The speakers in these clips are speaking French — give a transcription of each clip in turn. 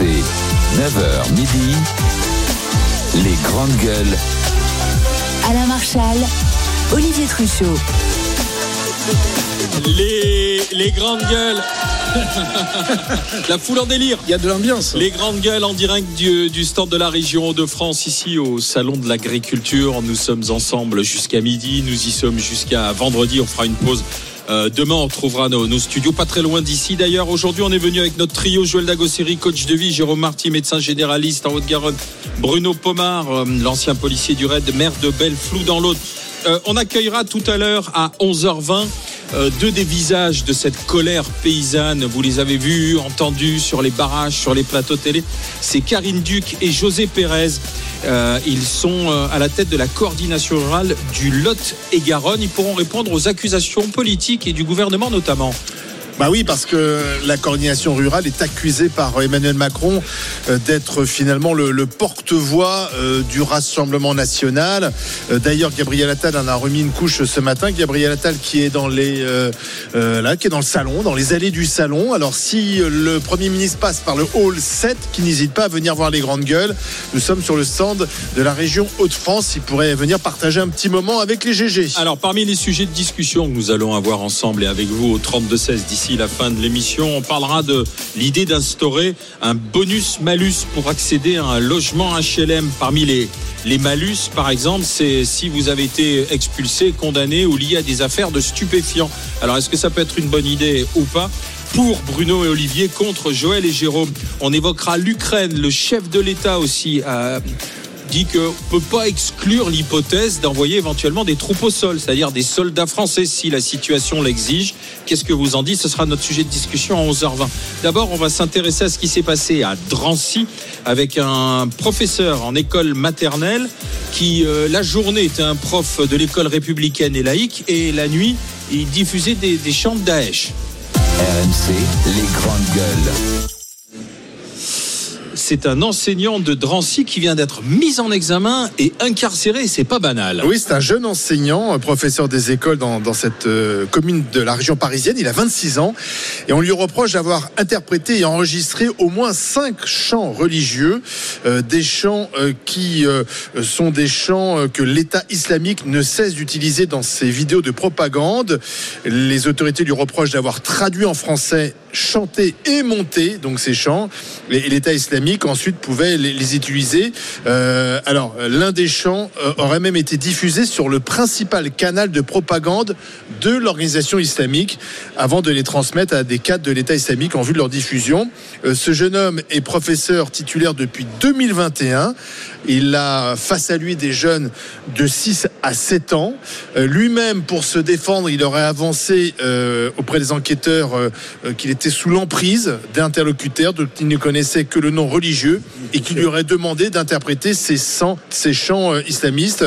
RMC, 9h midi, les grandes gueules. Alain Marchal, Olivier Truchot. Les, les grandes gueules. la foule en délire. Il y a de l'ambiance. Les grandes gueules en direct du, du stand de la région de France, ici au Salon de l'Agriculture. Nous sommes ensemble jusqu'à midi. Nous y sommes jusqu'à vendredi. On fera une pause. Euh, demain, on retrouvera nos, studios pas très loin d'ici. D'ailleurs, aujourd'hui, on est venu avec notre trio Joël Dagosseri, coach de vie, Jérôme Marty, médecin généraliste en Haute-Garonne, Bruno Pomar, euh, l'ancien policier du RAID, maire de Belleflou dans l'Aude. Euh, on accueillera tout à l'heure à 11h20 euh, deux des visages de cette colère paysanne. Vous les avez vus, entendus sur les barrages, sur les plateaux télé. C'est Karine Duc et José Pérez. Euh, ils sont euh, à la tête de la coordination rurale du Lot et Garonne. Ils pourront répondre aux accusations politiques et du gouvernement notamment. Bah oui, parce que la coordination rurale est accusée par Emmanuel Macron euh, d'être finalement le, porte-voix euh, du Rassemblement national. Euh, D'ailleurs, Gabriel Attal en a remis une couche ce matin. Gabriel Attal qui est dans les là, qui est dans le salon, dans les allées du salon. Alors si le Premier ministre passe par le hall 7, qui n'hésite pas à venir voir les grandes gueules, nous sommes sur le stand de la région Hauts-de-France. Il pourrait venir partager un petit moment avec les GG. Alors parmi les sujets de discussion que nous allons avoir ensemble et avec vous au 32-16 d'ici la fin de l'émission. On parlera de l'idée d'instaurer un bonus-malus pour accéder à un logement HLM. Parmi les, les malus, par exemple, c'est si vous avez été expulsé, condamné ou lié à des affaires de stupéfiants. Alors, est-ce que ça peut être une bonne idée ou pas? Pour Bruno et Olivier contre Joël et Jérôme. On évoquera l'Ukraine, le chef de l'État aussi. Euh, dit qu'on ne peut pas exclure l'hypothèse d'envoyer éventuellement des troupes au sol, c'est-à-dire des soldats français si la situation l'exige. Qu'est-ce que vous en dites? Ce sera notre sujet de discussion à 11h20. D'abord, on va s'intéresser à ce qui s'est passé à Drancy avec un professeur en école maternelle qui, euh, la journée, était un prof de l'école républicaine et laïque et la nuit, il diffusait des, des chants de Daesh. RMC, les grandes gueules. C'est un enseignant de Drancy qui vient d'être mis en examen et incarcéré. C'est pas banal. Oui, c'est un jeune enseignant, professeur des écoles dans, cette euh, commune de la région parisienne. Il a 26 ans et on lui reproche d'avoir interprété et enregistré au moins cinq chants religieux, euh, des chants euh, qui sont des chants que l'État islamique ne cesse d'utiliser dans ses vidéos de propagande. Les autorités lui reprochent d'avoir traduit en français, chanté et monté donc ces chants. Et l'État islamique ensuite pouvait les, les utiliser. Euh, alors, l'un des chants euh, aurait même été diffusé sur le principal canal de propagande de l'organisation islamique avant de les transmettre à des cadres de l'État islamique en vue de leur diffusion. Euh, ce jeune homme est professeur titulaire depuis 2021. Il a face à lui des jeunes de 6 à 7 ans. Euh, Lui-même, pour se défendre, il aurait avancé euh, auprès des enquêteurs euh, qu'il était sous l'emprise d'interlocuteurs dont il ne connaissait que le nom religieux et qui lui aurait demandé d'interpréter ces, chants, islamistes.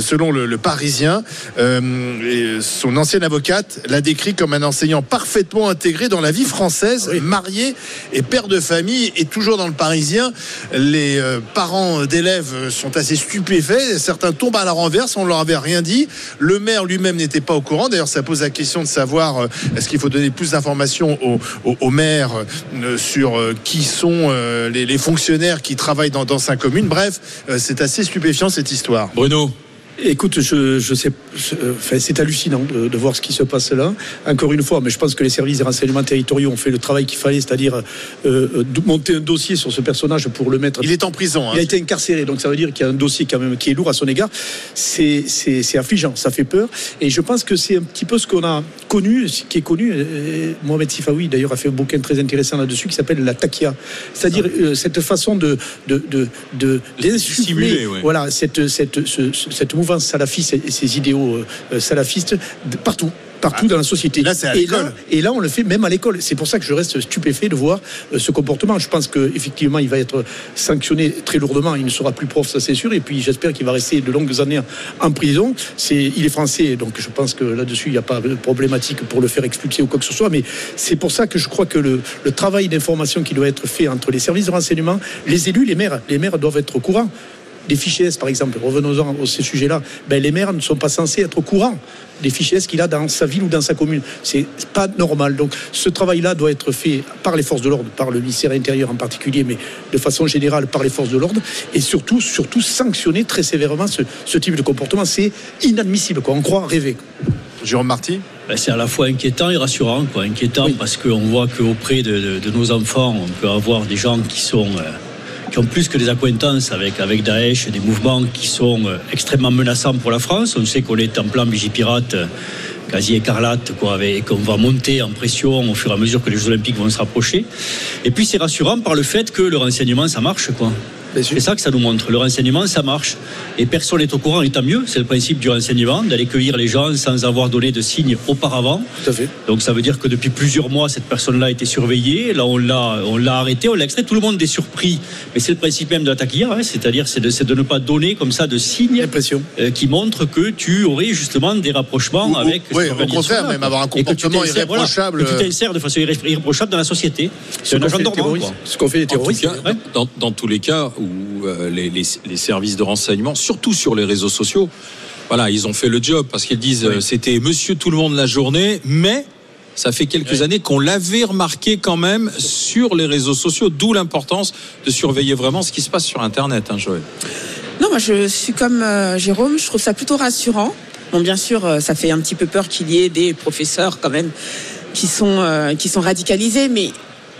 selon le, le Parisien, son ancienne avocate l'a décrit comme un enseignant parfaitement intégré dans la vie française, oui. marié et père de famille. Et toujours dans le Parisien, les parents d'élèves sont assez stupéfaits. Certains tombent à la renverse, on ne leur avait rien dit. Le maire lui-même n'était pas au courant. D'ailleurs, ça pose la question de savoir est-ce qu'il faut donner plus d'informations au, au, au, maire sur qui sont les, les fonctionnaires qui travaillent dans, dans sa commune. Bref, c'est assez stupéfiant cette histoire. Bruno. Écoute, je, je sais, enfin, c'est hallucinant de, de, voir ce qui se passe là. Encore une fois, mais je pense que les services des renseignements territoriaux ont fait le travail qu'il fallait, c'est-à-dire euh, monter un dossier sur ce personnage pour le mettre. Il est en prison. Hein. Il a été incarcéré, donc ça veut dire qu'il y a un dossier quand même qui est lourd à son égard. C'est affligeant, ça fait peur. Et je pense que c'est un petit peu ce qu'on a connu, ce qui est connu. Euh, Mohamed Sifawi, d'ailleurs, a fait un bouquin très intéressant là-dessus qui s'appelle la takia, c'est-à-dire euh, cette façon de de de, de d'insuffler, ouais. voilà, cette cette ce, cette mouvance salafiste et ses idéaux euh, salafistes partout partout ah, dans la société. Là, et, là, et là, on le fait même à l'école. C'est pour ça que je reste stupéfait de voir euh, ce comportement. Je pense qu'effectivement, il va être sanctionné très lourdement. Il ne sera plus prof, ça c'est sûr. Et puis, j'espère qu'il va rester de longues années en prison. C'est, il est français, donc je pense que là-dessus, il n'y a pas de problématique pour le faire expulser ou quoi que ce soit. Mais c'est pour ça que je crois que le, le travail d'information qui doit être fait entre les services de renseignement, les élus, les maires, les maires doivent être au courant des fichiers S, par exemple, revenons-en à ce sujet-là, ben, les maires ne sont pas censés être au courant des fichiers S qu'il a dans sa ville ou dans sa commune. C'est pas normal. Donc ce travail-là doit être fait par les forces de l'ordre, par le ministère intérieur en particulier, mais de façon générale par les forces de l'ordre, et surtout, surtout sanctionner très sévèrement ce, ce type de comportement. C'est inadmissible. Quoi. On croit rêver. Jérôme Marty Ben, c'est à la fois inquiétant et rassurant. Quoi. Inquiétant parce qu'on voit qu'auprès de, de- de nos enfants, on peut avoir des gens qui sont euh, qui ont plus que des accointances avec, avec Daesh, des mouvements qui sont euh, extrêmement menaçants pour la France. On sait qu'on est en plan Vigipirate euh, quasi écarlate, quoi, qu'on va monter en pression au fur et à mesure que les Jeux Olympiques vont se rapprocher. Et puis c'est rassurant par le fait que le renseignement, ça marche. Quoi. C'est ça que ça nous montre. Le renseignement, ça marche. Et personne n'est au courant, et tant mieux. C'est le principe du renseignement, d'aller cueillir les gens sans avoir donné de signes auparavant. Tout à fait. Donc ça veut dire que depuis plusieurs mois, cette personne-là a été surveillée. Là, on l'a, on l'a arrêté, on l'a extrait. Tout le monde est surpris. Mais c'est le principe même de l'attaque hier, hein. c'est-à-dire c'est de, ne pas donner comme ça de signes euh, qui montrent que tu aurais justement des rapprochements Ou- ou- avec. oui, au contraire, même avoir un Et que tu comportement voilà, irréprochable. que tu t'insères de façon irré- irréprochable dans la société. C'est un agent dormant. Ce qu'ont fait les terroristes. cas, ouais. dans, dans tous les cas où euh, les, les- les services de renseignement, surtout sur les réseaux sociaux, voilà, ils ont fait le job parce qu'ils disent euh, c'était Monsieur tout le monde la journée, mais ça fait quelques années qu'on l'avait remarqué quand même sur les réseaux sociaux, d'où l'importance de surveiller vraiment ce qui se passe sur Internet, hein, Joël. Non, moi je suis comme euh, Jérôme, je trouve ça plutôt rassurant. Bon, bien sûr, euh, ça fait un petit peu peur qu'il y ait des professeurs quand même qui sont euh, qui sont radicalisés, mais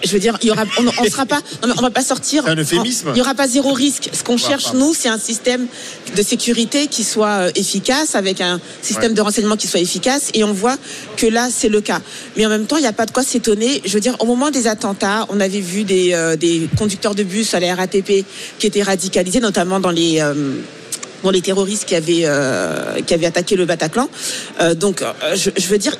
je veux dire, il y aura, on, on sera pas, non, on va pas sortir. C'est un euphémisme. en- Il y aura pas zéro risque. Ce qu'on cherche nous, c'est un système de sécurité qui soit euh, efficace, avec un système Ouais. de renseignement qui soit efficace, et on voit que là, c'est le cas. Mais en même temps, il n'y a pas de quoi s'étonner. Je veux dire, au moment des attentats, on avait vu des, euh, des conducteurs de bus à la RATP qui étaient radicalisés, notamment dans les euh, dans les terroristes qui avaient euh, qui avaient attaqué le Bataclan. Euh, donc, euh, je, je veux dire,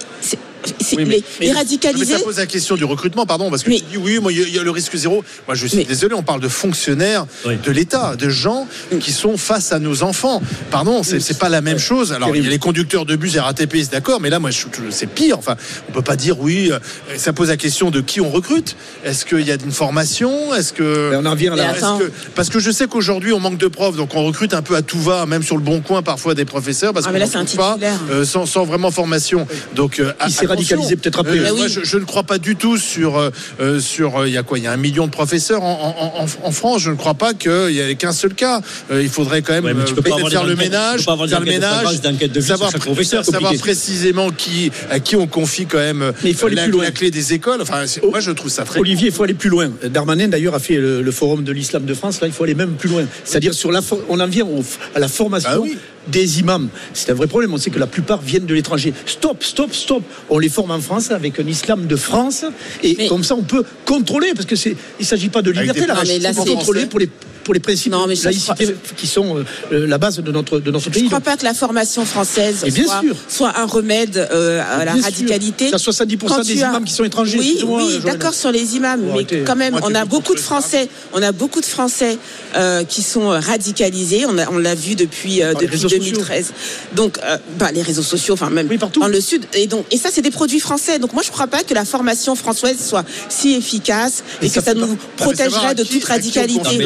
Oui, mais- les, mais- les Mais radicalisés. ça pose la question du recrutement, pardon, parce que Mais- tu dis oui, moi, il y a- il y, a le risque zéro. Moi, je suis Mais- désolé, on parle de fonctionnaires Oui. de l'État, de gens qui sont face à nos enfants. Pardon, c'est pas la même chose. Alors, il y a les conducteurs de bus RATP, c'est d'accord, mais là, moi, c'est pire. Enfin, on peut pas dire oui. euh, Ça pose la question de qui on recrute. Est-ce qu'il y a une formation? Est-ce que Mais on en vient là. que- parce que je sais qu'aujourd'hui on manque de profs, donc on recrute un peu à tout va, même sur le bon coin parfois des professeurs, parce Ah, qu'on mais là, n'en c'est un trouve pas euh, sans, sans vraiment formation. Donc euh. Radicalisé peut-être après. Euh, moi, oui. je, je ne crois pas du tout sur euh, euh, sur euh, il y a quoi Il y a un million de professeurs en, en- en- en France. Je ne crois pas qu'il y ait qu'un seul cas. Euh, il faudrait quand même Ouais, mais tu peux pas avoir faire le ménage, peux pas faire le ménage, savoir, savoir précisément qui à qui on confie quand même Mais il faut aller la, plus loin. la clé des écoles. Enfin, moi je trouve ça très Olivier, il faut aller plus loin. Darmanin, d'ailleurs, a fait le, le forum de l'islam de France. Là, il faut aller même plus loin. C'est-à-dire, sur la, for- on en vient au- à la formation Ah oui. Des imams. C'est un vrai problème. On sait que la plupart viennent de l'étranger. Stop, stop, stop. On les forme en France avec un islam de France. Et Mais- comme ça, on peut contrôler. Parce que c'est, il s'agit pas de liberté, des- là. C'est- contrôler pour les, pour les principes Non, mais de je- laïcité je- qui sont euh, euh, la base de notre, de notre Je pays. ne crois pas que la formation française bien soit, sûr. soit un remède euh, à la radicalité. Il y a 70% Quand des as- imams qui sont étrangers. Oui, oui, d'accord sur les imams, mais quand même, on a beaucoup de Français, on a beaucoup de Français euh, qui sont radicalisés. On, l'a vu depuis euh, Par les depuis réseaux sociaux. 2013. Donc, euh, bah, les réseaux sociaux, enfin même Oui, partout. dans le sud. Et donc, et ça, c'est des produits français. Donc, moi, je ne crois pas que la formation française soit si efficace et, Et que ça nous mais protégerait de toute radicalité.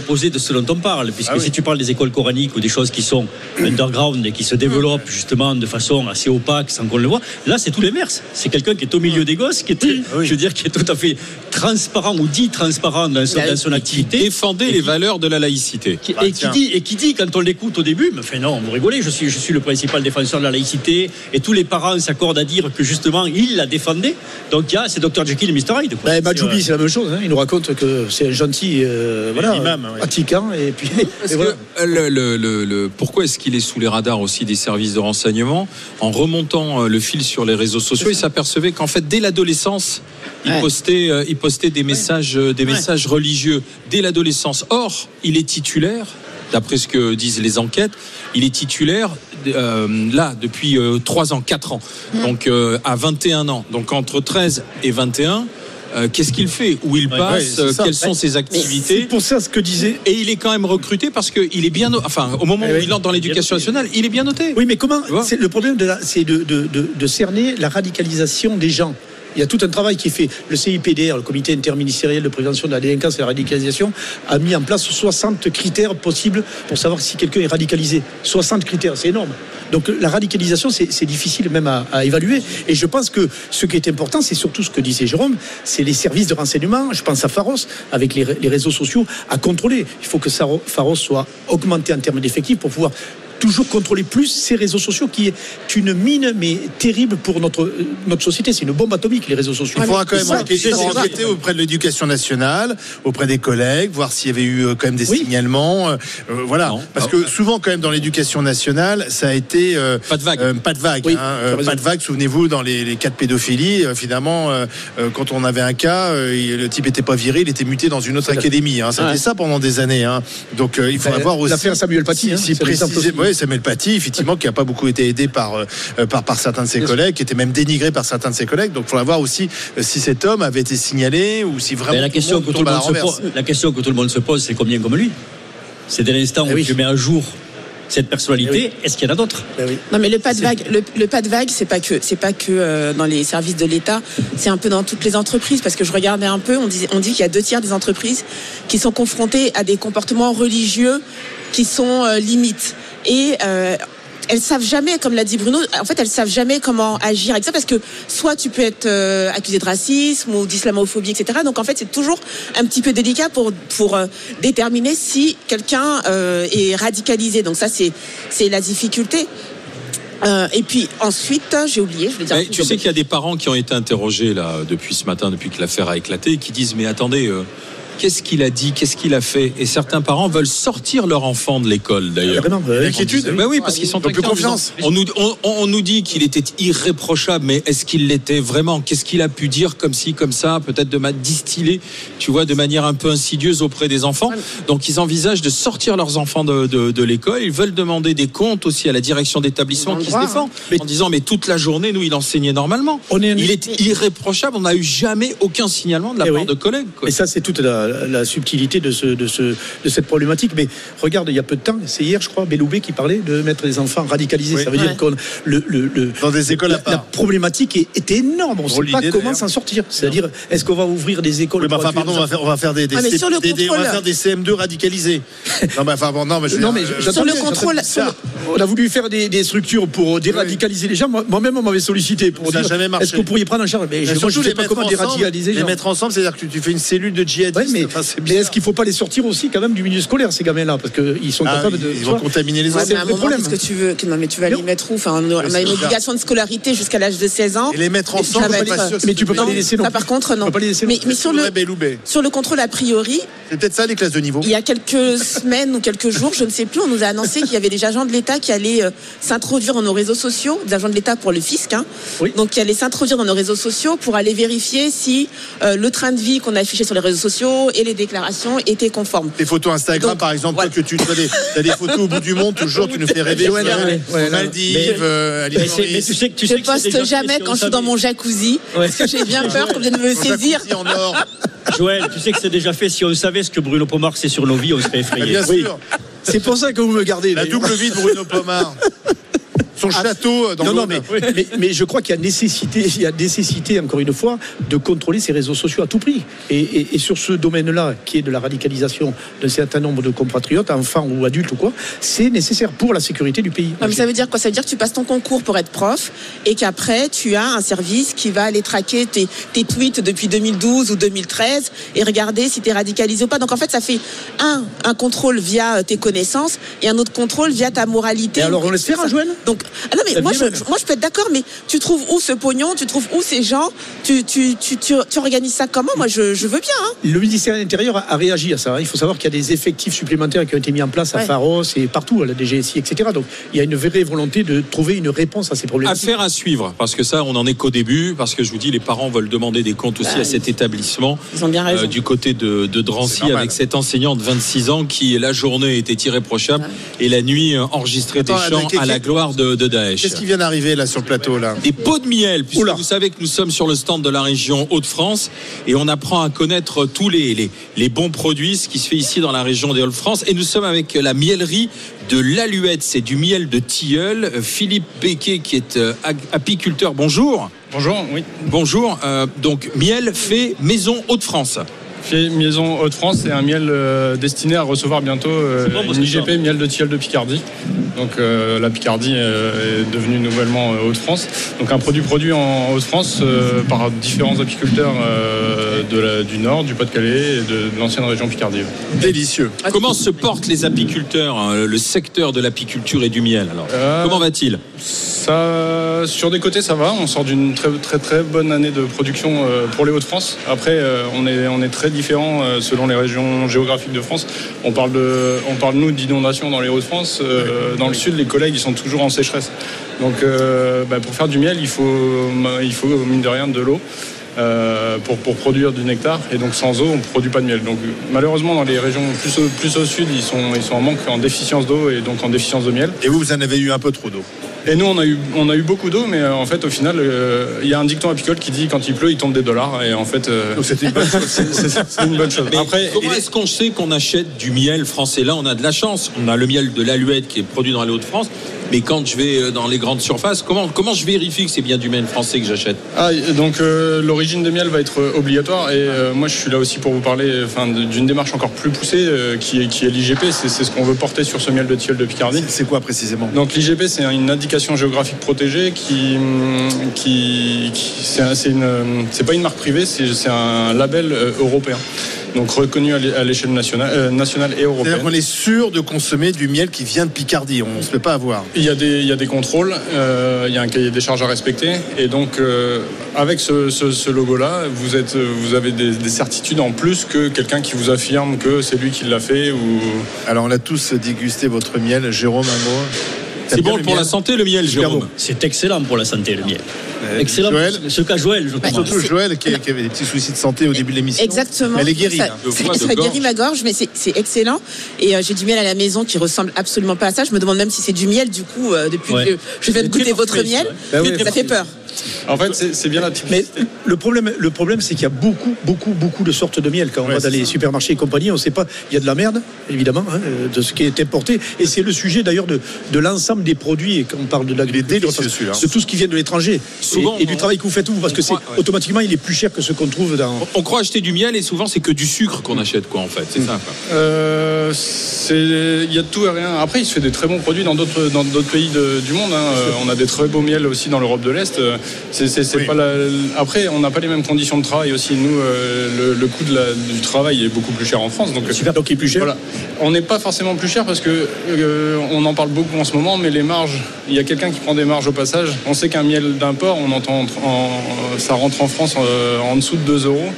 L'opposé de ce dont on parle, puisque Ah oui. si tu parles des écoles coraniques ou des choses qui sont underground et qui se développent justement de façon assez opaque sans qu'on le voit, là c'est tout l'inverse. C'est quelqu'un qui est au milieu des gosses, qui est, Oui. je veux dire, qui est tout à fait transparent ou dit transparent dans son, dans son activité. Défendez Et les qui- valeurs de la laïcité. Qui- Ah, et, qui dit, et qui dit, quand on l'écoute au début, mais enfin non, vous rigolez, je suis, je suis le principal défenseur de la laïcité, et tous les parents s'accordent à dire que justement, il la défendait. Donc il y a, c'est Dr Jekyll et Mr Hyde. C'est, Majoubi, euh, c'est la même chose. hein. Il nous raconte que c'est un gentil, euh, voilà, imam, ouais. pratiquant. Et puis, et voilà. le- le- le- pourquoi est-ce qu'il est sous les radars aussi des services de renseignement En remontant euh, le fil sur les réseaux sociaux, il s'apercevait qu'en fait, dès l'adolescence, il, Ouais. postait, euh, il postait des messages, euh, des messages religieux dès l'adolescence. Or, il est titulaire. D'après ce que disent les enquêtes, il est titulaire euh, là depuis euh, 3 ans, 4 ans, donc euh, à 21 ans. Donc entre 13 et 21, euh, qu'est-ce qu'il fait? Où il passe? ouais. Quelles sont ses C'est activités? pour ça ce que disait. et il est quand même recruté parce qu'il est bien, enfin, au moment où il entre dans l'éducation nationale, il est bien noté. Oui, mais comment Le problème, de la- c'est de, de, de, de cerner la radicalisation des gens. Il y a tout un travail qui est fait. Le CIPDR, le Comité interministériel de prévention de la délinquance et de la radicalisation, a mis en place 60 critères possibles pour savoir si quelqu'un est radicalisé. 60 critères, c'est énorme. Donc la radicalisation, c'est difficile même à, évaluer. Et je pense que ce qui est important, c'est surtout ce que disait Jérôme, c'est les services de renseignement. Je pense à Pharos, avec les, réseaux sociaux, à contrôler. Il faut que Pharos soit augmenté en termes d'effectifs pour pouvoir toujours contrôler plus ces réseaux sociaux qui est une mine mais terrible pour notre, euh, notre société. C'est une bombe atomique, les réseaux sociaux. Il faudra quand même enquêter, auprès de l'éducation nationale, auprès des collègues, voir s'il y avait eu euh, quand même des Oui. signalements. euh, voilà, Non. parce que souvent quand même dans l'éducation nationale, ça a été euh, Pas de vague. euh, pas de vague. Oui, hein, euh, pas de vague. Souvenez-vous dans les, les cas de pédophilie, euh, finalement, quand on avait un cas, euh, le type était pas viré, il était muté dans une autre académie. Hein, C'était Ouais. ça pendant des années. Hein. Donc euh, il faudra Ben, voir aussi. l'affaire Samuel Paty, si, hein, si l'exemple Samuel Paty, effectivement, qui a pas beaucoup été aidé par euh, par, par certains de ses collègues, qui était même dénigré par certains de ses collègues. Donc il faudra voir aussi euh, si cet homme avait été signalé ou si vraiment Mais la tout question le que monde tout le monde se pose, la question que tout le monde se pose, c'est combien comme lui? C'est dès l'instant Eh où oui. tu mets à jour cette personnalité, Eh est-ce qu'il y en a d'autres? Oui. Non mais le pas de vague, le, le pas de vague, c'est pas que c'est pas que euh, dans les services de l'État, c'est un peu dans toutes les entreprises parce que je regardais un peu, on dit on dit qu'il y a deux tiers des entreprises qui sont confrontées à des comportements religieux qui sont euh, limites et euh, elles savent jamais, comme l'a dit Bruno, en fait elles savent jamais comment agir avec ça parce que soit tu peux être euh, accusé de racisme ou d'islamophobie, etc. Donc en fait c'est toujours un petit peu délicat pour pour euh, déterminer si quelqu'un euh, est radicalisé. Donc ça c'est c'est la difficulté. Euh, et puis ensuite, j'ai oublié, je vais dire. Mais tu sais qu'il y a des parents qui ont été interrogés là depuis ce matin, depuis que l'affaire a éclaté, qui disent mais attendez, euh, qu'est-ce qu'il a dit, qu'est-ce qu'il a fait? Et certains parents veulent sortir leur enfant de l'école d'ailleurs. Vraiment, ouais. L'inquiétude. Ben oui, parce qu'ils sont plus confiance. On nous, on, on nous dit qu'il était irréprochable, mais est-ce qu'il l'était vraiment? Qu'est-ce qu'il a pu dire comme ci, comme ça, peut-être de ma distiller, tu vois, de manière un peu insidieuse auprès des enfants? Donc ils envisagent de sortir leurs enfants de, de, de l'école. Ils veulent demander des comptes aussi à la direction d'établissement qui se droit, défend, Mais- en disant mais toute la journée, nous, il enseignait normalement. On est Il est irréprochable. On n'a eu jamais aucun signalement de la Eh part oui. de collègues. quoi. Et ça, c'est toute la, la subtilité de, ce, de, ce, de cette problématique. Mais regarde, il y a peu de temps, c'est hier, je crois, Belloubet qui parlait de mettre les enfants radicalisés. Oui. Ça veut Ouais. dire que le, le, le- Dans des écoles à la, la part. problématique est, est énorme. On ne sait pas comment s'en sortir. C'est-à-dire, est-ce qu'on va ouvrir des écoles Oui, enfin, pardon, on va faire, on va faire des, des, Ah, C- des- des- on va contrôle. faire des CM2 radicalisés. non, mais enfin, bon, non, mais je Non, mais euh, Sur le contrôle, sur. On a voulu faire des, des structures pour déradicaliser les gens. Moi- Moi-même, on m'avait sollicité pour dire jamais marché. est-ce que vous pourriez prendre en charge? Mais je ne sais les pas mettre comment ensemble, déradicaliser les mettre ensemble, c'est-à-dire que tu fais une cellule de djihadistes. Ouais, mais Enfin, mais est-ce qu'il ne faut pas les sortir aussi quand même du milieu scolaire, ces gamins-là? Parce qu'ils sont Ah, capables ils- de. ils vont vois, contaminer les Ouais, autres. mais à un un vrai moment, problème. qu'est-ce que tu veux Non, mais tu vas les mettre où? Enfin, on a une bizarre. obligation de scolarité jusqu'à l'âge de 16 ans. Et les mettre Et ensemble, Mais tu peux pas les laisser non par contre, non. Tu peux pas les laisser non Mais, plus. mais sur le Ouais, sur le contrôle a priori, C'est peut-être ça les classes de niveau. il y a quelques semaines ou quelques jours, je ne sais plus, on nous a annoncé qu'il y avait des agents de l'État qui allaient euh, s'introduire dans nos réseaux sociaux, des agents de l'État pour le fisc, hein, Oui. donc qui allaient s'introduire dans nos réseaux sociaux pour aller vérifier si euh, le train de vie qu'on a affiché sur les réseaux sociaux et les déclarations étaient conformes. Les photos Instagram, Donc, par exemple, voilà. toi que tu as des, t'as des photos au bout du monde, toujours, tu nous fais rêver. Ouais, ouais, Maldives, mais- euh, Mais, mais tu sais que tu Je sais poste jamais quand je suis dans mon jacuzzi, Ouais. parce que j'ai bien peur qu'on vienne me saisir. en or. Joël, tu sais que c'est déjà fait. Si on savait ce que Bruno Pomar c'est sur nos vies, on serait Ah, effrayé. bien Oui. sûr. C'est pour ça que vous me gardez. La double vie de Bruno Pomar. Son château euh, dans non, non, mais, mais, mais je crois qu'il y a nécessité, il y a nécessité, encore une fois, de contrôler ces réseaux sociaux à tout prix. Et, et- et sur ce domaine-là, qui est de la radicalisation d'un certain nombre de compatriotes, enfants ou adultes ou quoi, c'est nécessaire pour la sécurité du pays. Non, mais ça veut dire quoi? Ça veut dire que tu passes ton concours pour être prof et qu'après, tu as un service qui va aller traquer tes, tes tweets depuis 2012 ou 2013 et regarder si tu es radicalisé ou pas. Donc en fait, ça fait un, un contrôle via euh, tes connaissances et un autre contrôle via ta moralité. Et alors, on hein, Joël? Donc, ah non, mais Ça moi je, même. moi, je peux être d'accord, mais tu trouves où ce pognon Tu trouves où ces gens tu, tu, tu, tu, tu organises ça comment? Moi, je, je veux bien. Hein. Le ministère de l'Intérieur a, a réagi à ça. hein. Il faut savoir qu'il y a des effectifs supplémentaires qui ont été mis en place à Ouais. Pharos et partout, à la DGSI, etc. Donc il y a une vraie volonté de trouver une réponse à ces problèmes. Affaire à suivre, parce que ça, on en est qu'au début, parce que je vous dis, les parents veulent demander des comptes aussi Bah, à cet établissement. Ils ont bien raison. euh, du côté de, Drancy avec cet enseignant de 26 ans qui la journée était irréprochable et la nuit euh, enregistrait Attends, des chants à la gloire de, de de Daesh. Qu'est-ce qui vient d'arriver là sur le plateau là Des pots de miel, puisque Oula. vous savez que nous sommes sur le stand de la région Hauts-de-France et on apprend à connaître tous les, les, les bons produits, ce qui se fait ici dans la région des Hauts-de-France. Et nous sommes avec la miellerie de l'Aluette, c'est du miel de tilleul. Philippe Becquet, qui est euh, apiculteur, bonjour. Bonjour, oui. Bonjour, euh, donc miel fait maison Hauts-de-France. Chez Maison Haute-France, c'est un miel euh, destiné à recevoir bientôt euh, une IGP, ça- miel de tilleul de Picardie. Donc euh, la Picardie euh, est devenue nouvellement euh, Haute-France. Donc un produit produit en Haute-France euh, par différents apiculteurs euh, de la- du Nord, du Pas-de-Calais et de, de l'ancienne région Picardie. Délicieux. Comment se portent les apiculteurs, hein, le secteur de l'apiculture et du miel alors? Euh, Comment va-t-il? Ça, sur des côtés, ça va. On sort d'une très très très bonne année de production euh, pour les Hauts-de-France. Après, euh, on est on est très différents euh, selon les régions géographiques de France. On parle de on parle nous d'inondations dans les Hauts-de-France. Euh, dans le sud, les collègues ils sont toujours en sécheresse. Donc, euh, bah, pour faire du miel, il faut il faut mine de rien de l'eau. Euh, pour, pour produire du nectar et donc sans eau on ne produit pas de miel donc malheureusement dans les régions plus au, plus au sud ils sont, ils sont en manque en déficience d'eau et donc en déficience de miel Et vous, vous en avez eu un peu trop d'eau. et nous, on a eu, on a eu beaucoup d'eau, mais euh, en fait, au final, euh, il y a un dicton apicole qui dit quand il pleut, il tombe des dollars. Et en fait, euh, Donc c'était une bonne chose. c'est c'est une bonne chose. Mais Après, comment est-ce qu'on sait qu'on achète du miel français? Là, on a de la chance. On a le miel de l'Aluette qui est produit dans les Hauts-de-France. Mais quand je vais euh, dans les grandes surfaces, comment, comment je vérifie que c'est bien du miel français que j'achète? Ah, donc euh, l'origine de miel va être euh, obligatoire. Et euh, moi, je suis là aussi pour vous parler enfin, d'une démarche encore plus poussée euh, qui est, qui est l'IGP. C'est c'est ce qu'on veut porter sur ce miel de tilleul de Picardie. C'est quoi précisément? Donc l'IGP, c'est une indication géographique protégée qui, hum, qui, qui- c'est c'est une, c'est pas une marque privée, c'est c'est un label euh, européen. Donc reconnu à l'é- à l'échelle nationale, euh, nationale et C'est-à-dire européenne. qu'on est sûr de consommer du miel qui vient de Picardie. On ne se fait pas avoir. Il y a des, contrôles, euh, il y a un cahier des charges à respecter, et donc euh, avec ce, logo-là, vous avez des, des certitudes en plus que quelqu'un qui vous affirme que c'est lui qui l'a fait. Alors on a tous dégusté votre miel. Jérôme, un C'est bon pour la santé, le miel, Jérôme. C'est excellent pour la santé, le miel. Euh, Excellent. Joël Ce qu'a Joël, je pense. Surtout Joël qui, qui avait des petits soucis de santé au début de l'émission. Exactement. Elle est guérie. Ça. De ça- guérit ma gorge, mais c'est excellent. Et euh, j'ai du miel à la maison qui ressemble absolument pas à ça. Je me demande même si c'est du miel, du coup, euh, depuis Ouais. que je viens de goûter votre miel. ouais. Bah ouais. ça fait peur. En fait, c'est c'est bien la Mais typicité. le problème, le problème c'est qu'il y a beaucoup, beaucoup, beaucoup de sortes de miel. Quand on Ouais, va c'est dans les ça. supermarchés et compagnie, on ne sait pas. Il y a de la merde, évidemment, hein, de ce qui est importé. Et c'est le sujet d'ailleurs de, de l'ensemble des produits. Et quand on parle de l'agriculture, de tout ce qui vient de l'étranger. Souvent, et, et du travail que vous faites, vous, parce que c'est ouais. automatiquement, il est plus cher que ce qu'on trouve dans. On croit acheter du miel et souvent c'est que du sucre qu'on achète, quoi, en fait. C'est ça. quoi. Euh, c'est- Il y a de tout et rien. Après, il se fait des très bons produits dans d'autres pays de- du monde. hein. Euh, on a des très beaux miels aussi dans l'Europe de l'Est. C'est c'est- c'est Oui. pas la- Après, on n'a pas les mêmes conditions de travail aussi. Nous, euh, le, le coût de la- du travail est beaucoup plus cher en France. Donc, Super, donc il est plus cher. Voilà. On n'est pas forcément plus cher parce que euh, on en parle beaucoup en ce moment, mais les marges, il y a quelqu'un qui prend des marges au passage. On sait qu'un miel d'import, on entend en- en- ça rentre en France euh, en dessous de 2 euros.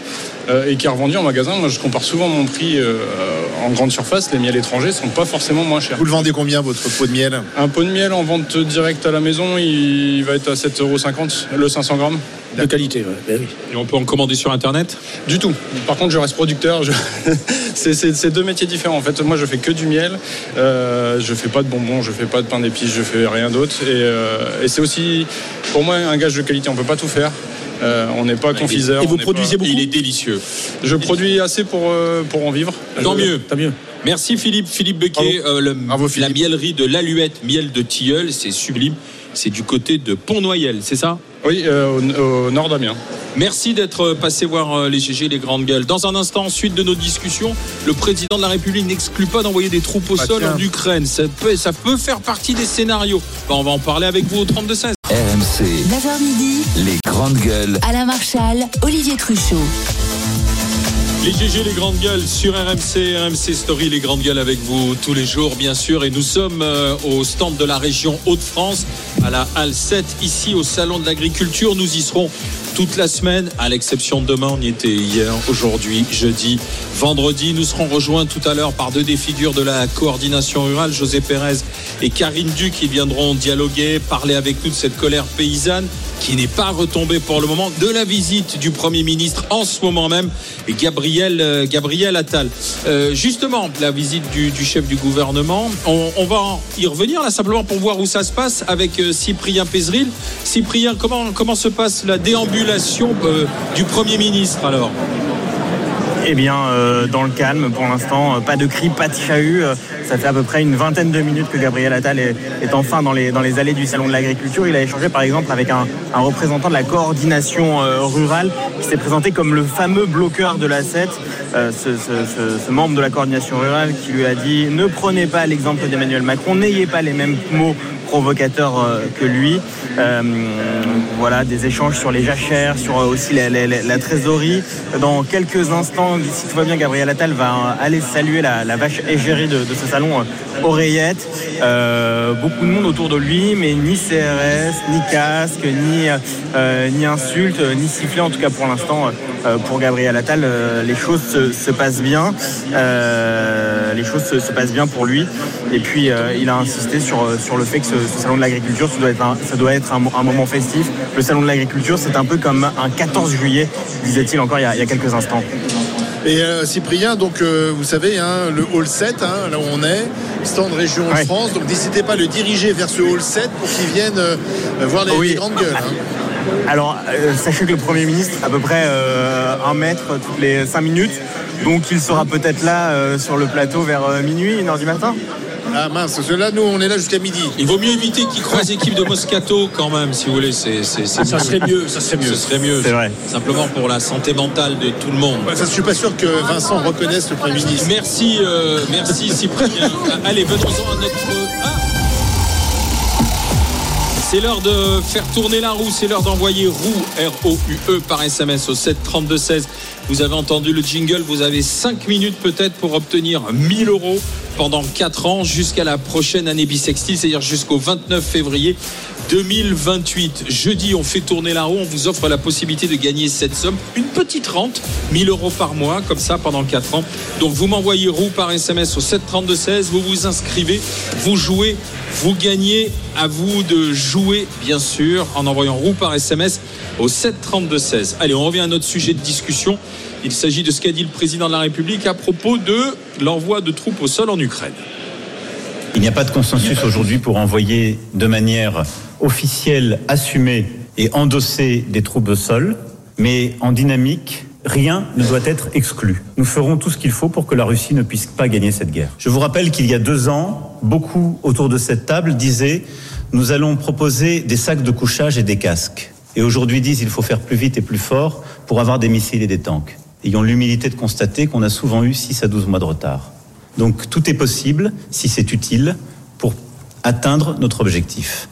Euh, et qui est revendu en magasin. Moi, je compare souvent mon prix euh, en grande surface. Les miels étrangers sont pas forcément moins chers. Vous le vendez combien votre pot de miel? Un pot de miel en vente directe à la maison, il va être à 7,50 euros le 500 grammes. De qualité, ouais. Ben oui. Et on peut en commander sur Internet? Du tout. Par contre, je reste producteur. Je- c'est, c'est- c'est deux métiers différents. En fait, moi, je fais que du miel. Euh, je fais pas de bonbons, je fais pas de pain d'épices, je fais rien d'autre. Et, euh, et c'est aussi, pour moi, un gage de qualité. On peut pas tout faire. Euh, on n'est pas confiseur. Et vous produisez pas- beaucoup Il est délicieux. Je produis assez pour, euh, pour en vivre. Tant Je- mieux. Tant mieux. Merci Philippe. Philippe Becquet, euh, le- Bravo, la Philippe. miellerie de l'Aluette, miel de tilleul, c'est sublime. C'est du côté de Pont-Noyel, c'est ça? Oui, euh, au, au nord d'Amiens. Merci d'être passé voir euh, les GG, les grandes gueules. Dans un instant, suite de nos discussions, le président de la République n'exclut pas d'envoyer des troupes au Ah, sol tiens. en Ukraine. Ça peut, ça peut faire partie des scénarios. Bah, on va en parler avec vous au 32-16. RMC, 9h midi, les grandes gueules. Alain Marchal, Olivier Truchot. Les GG, les grandes gueules sur RMC, RMC Story, les grandes gueules avec vous tous les jours, bien sûr. Et nous sommes euh, au stand de la région Hauts-de-France, à la Halle 7, ici au Salon de l'Agriculture. Nous y serons toute la semaine, à l'exception de demain. On y était hier, aujourd'hui, jeudi, vendredi. Nous serons rejoints tout à l'heure par deux des figures de la coordination rurale, José Pérez et Karine Duc, qui viendront dialoguer, parler avec nous de cette colère paysanne qui n'est pas retombée pour le moment de la visite du Premier ministre en ce moment même, Gabriel, euh, Gabriel Attal. Euh, justement, la visite du, du chef du gouvernement, on, on va y revenir là simplement pour voir où ça se passe avec euh, Cyprien Pézril. Cyprien, comment, comment se passe la déambulation euh, du Premier ministre alors? Eh bien, euh, dans le calme pour l'instant, euh, pas de cris, pas de chahut. Euh, Ça fait à peu près une vingtaine de minutes que Gabriel Attal est, enfin dans les, dans les allées du Salon de l'Agriculture. Il a échangé par exemple avec un, représentant de la coordination rurale qui s'est présenté comme le fameux bloqueur de la 7, euh, ce, ce- ce- ce membre de la coordination rurale qui lui a dit ne prenez pas l'exemple d'Emmanuel Macron, n'ayez pas les mêmes mots provocateurs euh, que lui. Euh, voilà, des échanges sur les jachères, sur euh, aussi la, trésorerie. Dans quelques instants, si tout va bien, Gabriel Attal va aller saluer la, vache égérie de, ce salon, Oreillette. Beaucoup de monde autour de lui, mais ni CRS, ni casque, ni, ni insulte, ni sifflet, en tout cas pour l'instant. pour Gabriel Attal, les choses se, se passent bien. Les choses se, se passent bien pour lui. Et puis, il a insisté sur, sur le fait que ce, ce salon de l'agriculture, ça doit être, un, ça doit être un, mo- un moment festif. Le salon de l'agriculture, c'est un peu comme un 14 juillet, disait-il encore il y a, il y a quelques instants. Et euh, Cyprien, donc euh, vous savez, hein, le hall 7, hein, là où on est, stand région de. France, donc n'hésitez pas à le diriger vers ce hall 7 pour qu'il vienne euh, voir les, Oui. les grandes gueules. hein. Alors, sachez que le Premier ministre, à peu près un mètre toutes les cinq minutes, donc il sera peut-être là sur le plateau vers minuit, une heure du matin. Ah mince, là, nous, on est là jusqu'à midi. Il vaut mieux éviter qu'il croise l'équipe de Moscato quand même, si vous voulez. C'est, c'est, c'est Ça serait mieux, ça serait mieux. Ce serait mieux. C'est vrai. Simplement pour la santé mentale de tout le monde. Ouais, ça, je suis pas sûr que Vincent reconnaisse le Premier ministre. Merci, euh, merci Cyprien. Allez, venons-en à notre. Ah c'est l'heure de faire tourner la roue, c'est l'heure d'envoyer roue, R-O-U-E, par SMS au 7 32 16. Vous avez entendu le jingle, vous avez 5 minutes peut-être pour obtenir 1000 euros pendant 4 ans jusqu'à la prochaine année bissextile, c'est-à-dire jusqu'au 29 février 2028. Jeudi, on fait tourner la roue, on vous offre la possibilité de gagner cette somme, une petite rente, 1000 euros par mois, comme ça pendant 4 ans. Donc vous m'envoyez roue par SMS au 732 16, vous vous inscrivez, vous jouez, vous gagnez. À vous de jouer, bien sûr, en envoyant roue par SMS au 732 16. Allez, on revient à notre sujet de discussion. Il s'agit de ce qu'a dit le président de la République à propos de l'envoi de troupes au sol en Ukraine. Il n'y a pas de consensus aujourd'hui pour envoyer de manière officielle, assumée et endossée des troupes au sol, mais en dynamique, rien ne doit être exclu. Nous ferons tout ce qu'il faut pour que la Russie ne puisse pas gagner cette guerre. Je vous rappelle qu'il y a deux ans, beaucoup autour de cette table disaient nous allons proposer des sacs de couchage et des casques. Et aujourd'hui disent il faut faire plus vite et plus fort pour avoir des missiles et des tanks. Ayons l'humilité de constater qu'on a souvent eu 6 à 12 mois de retard. Donc tout est possible si c'est utile pour atteindre notre objectif.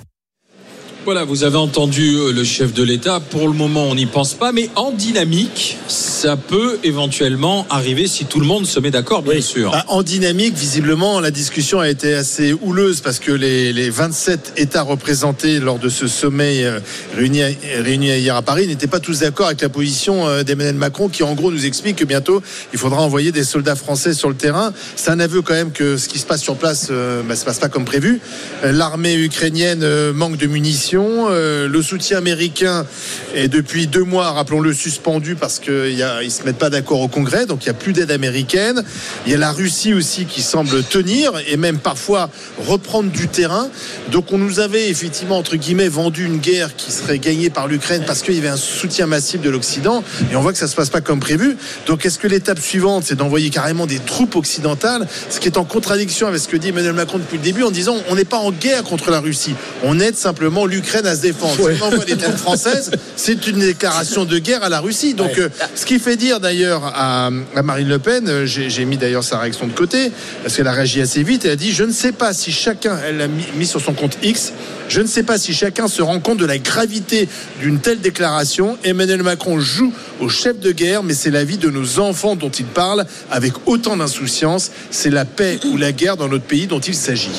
Voilà, vous avez entendu euh, le chef de l'État. Pour le moment, on n'y pense pas, mais en dynamique, ça peut éventuellement arriver si tout le monde se met d'accord, bien sûr. Bah, en dynamique, visiblement, la discussion a été assez houleuse parce que les, les 27 États représentés lors de ce sommet euh, réuni, hier à Paris n'étaient pas tous d'accord avec la position euh, d'Emmanuel Macron qui, en gros, nous explique que bientôt, il faudra envoyer des soldats français sur le terrain. C'est un aveu quand même que ce qui se passe sur place euh, bah, se passe pas comme prévu. L'armée ukrainienne manque de munitions. Euh, le soutien américain est depuis deux mois, rappelons-le, suspendu parce qu'ils ne se mettent pas d'accord au Congrès, donc il n'y a plus d'aide américaine. Il y a la Russie aussi qui semble tenir et même parfois reprendre du terrain. Donc on nous avait effectivement, entre guillemets, vendu une guerre qui serait gagnée par l'Ukraine parce qu'il y avait un soutien massif de l'Occident et on voit que ça ne se passe pas comme prévu. Donc est-ce que l'étape suivante, c'est d'envoyer carrément des troupes occidentales, ce qui est en contradiction avec ce que dit Emmanuel Macron depuis le début en disant on n'est pas en guerre contre la Russie, on aide simplement l'Ukraine à se défendre. Si on envoie des troupes françaises, c'est une déclaration de guerre à la Russie. Donc euh, ce qui fait dire d'ailleurs à, à Marine Le Pen, euh, j'ai j'ai mis d'ailleurs sa réaction de côté, parce qu'elle a réagi assez vite, elle a dit je ne sais pas si chacun, elle l'a mis, mis sur son compte X, je ne sais pas si chacun se rend compte de la gravité d'une telle déclaration. Emmanuel Macron joue au chef de guerre, mais c'est la vie de nos enfants dont il parle avec autant d'insouciance. C'est la paix ou la guerre dans notre pays dont il s'agit.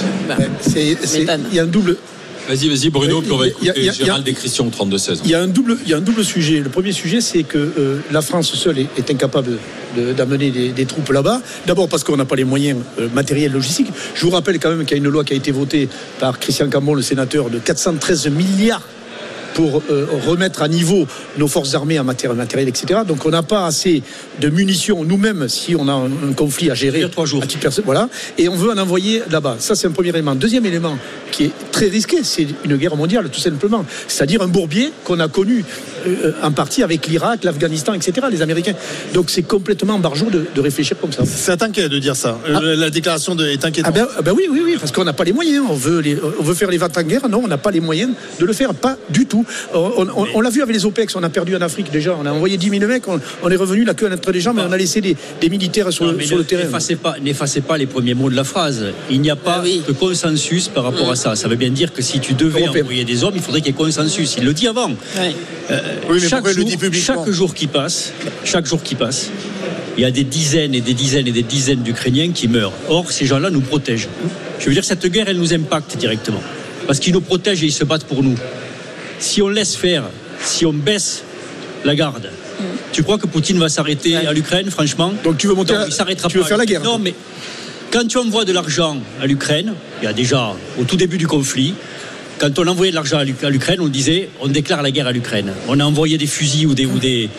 C'est- c'est- M'étonne. Il y a un double, Vas-y, vas-y, Bruno, puis on va écouter Gérald au 32-16. il y a un double, il y a un double sujet. Le premier sujet, c'est que euh, la France seule est, est incapable de- d'amener des, des troupes là-bas. D'abord parce qu'on n'a pas les moyens euh, matériels, logistiques. Je vous rappelle quand même qu'il y a une loi qui a été votée par Christian Cambon, le sénateur, de 413 milliards pour euh, remettre à niveau nos forces armées en matière matérielle, etc. Donc on n'a pas assez de munitions nous-mêmes si on a un, un conflit à gérer. Il y a trois jours. à titre perso- voilà. Et on veut en envoyer là-bas. Ça, c'est un premier élément. Deuxième élément qui est très risqué, c'est une guerre mondiale, tout simplement. C'est-à-dire un bourbier qu'on a connu euh, en partie avec l'Irak, l'Afghanistan, etc., les Américains. Donc c'est complètement barjot de, de réfléchir comme ça. C'est inquiet de dire ça. Euh, La déclaration de- est inquiétante. Ah ben, ah ben oui, oui, oui, parce qu'on n'a pas les moyens. On veut, les- on veut faire les ventes en guerre. Non, on n'a pas les moyens de le faire. Pas du tout. On, on- on l'a vu avec les OPEX. On a perdu en Afrique déjà. On a envoyé 10 000 mecs. On, on est revenu la queue entre les jambes, mais on a laissé des, des militaires sur, Non, le- mais sur ne- le terrain. N'effacez pas, n'effacez pas les premiers mots de la phrase. Il n'y a pas Ah oui. de consensus par rapport à ça. Ça veut bien dire que si tu devais Européen. envoyer des hommes, il faudrait qu'il y ait consensus. Il le dit avant. Ouais. oui, mais chaque, le jour, dit publiquement chaque jour qui passe, chaque jour qui passe, il y a des dizaines et des dizaines et des dizaines d'Ukrainiens qui meurent. Or, ces gens-là nous protègent. Je veux dire, cette guerre, elle nous impacte directement. Parce qu'ils nous protègent et ils se battent pour nous. Si on laisse faire, si on baisse la garde, tu crois que Poutine va s'arrêter à l'Ukraine, franchement Donc tu veux monter, non, il s'arrêtera tu veux pas. faire la guerre Non, mais quand tu envoies de l'argent à l'Ukraine, il y a déjà au tout début du conflit, quand on envoyait de l'argent à l'Uk- à l'Ukraine, on disait on déclare la guerre à l'Ukraine. On a envoyé des fusils ou des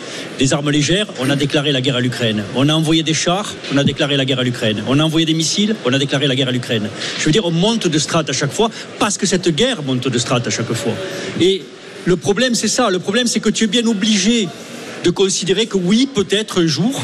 armes légères, on a déclaré la guerre à l'Ukraine. On a envoyé des chars, on a déclaré la guerre à l'Ukraine. On a envoyé des missiles, on a déclaré la guerre à l'Ukraine. Je veux dire, on monte de strate à chaque fois parce que cette guerre monte de strate à chaque fois. Et le problème, c'est ça. Le problème, c'est que tu es bien obligé de considérer que oui, peut-être un jour,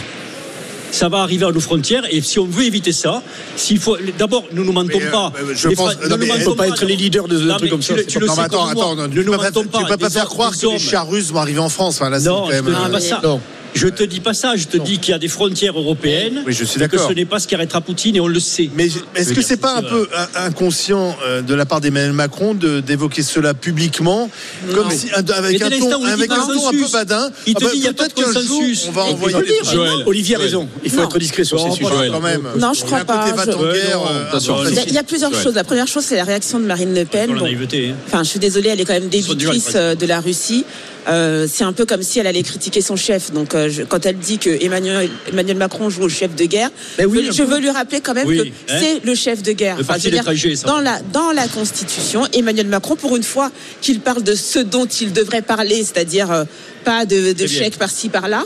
ça va arriver à nos frontières et si on veut éviter ça, s'il faut d'abord nous ne mentons Mais, euh, pas. je Les pense- non, ne mais mentons peut pas être les leaders de- Non, trucs comme tu ça, Tu pas- le Non, sais mais attends, attends, Ne tu nous peux pas, pas. pas faire croire que les russes vont arriver en France. Là, Non, quand je te dis pas ça. Je te dis qu'il y a des frontières européennes. Oui, je suis et que d'accord. ce n'est pas ce qui arrêtera Poutine et on le sait. Mais est-ce que c'est pas un peu in- inconscient euh, de la part d'Emmanuel Macron d'évoquer cela publiquement, comme si, un- avec un ton, avec un ton un peu badin, il te ah bah, dit, il y a pas de peut-être qu'un jour, consensus. on va Et envoyer faut des le dire. Olivier a raison. Il faut Non. être discret sur ces Non, sujets. Quand même. Non, je Il y a crois pas. euh, Il y a- plusieurs choses. La première chose, c'est la réaction de Marine Le Pen. Hein. Enfin, je suis désolée, elle est quand même débitrice euh, de la Russie. Euh, c'est un peu comme si elle allait critiquer son chef. Donc, euh, je- quand elle dit que Emmanuel, Emmanuel Macron joue au chef de guerre, Ben oui, je, veux lui rappeler quand même Oui, que hein. c'est le chef de guerre. Je veux dire, dans la dans la Constitution, Emmanuel Macron, pour une fois qu'il parle de ce dont il devrait parler, c'est-à-dire euh, pas de, de chèques par-ci par-là.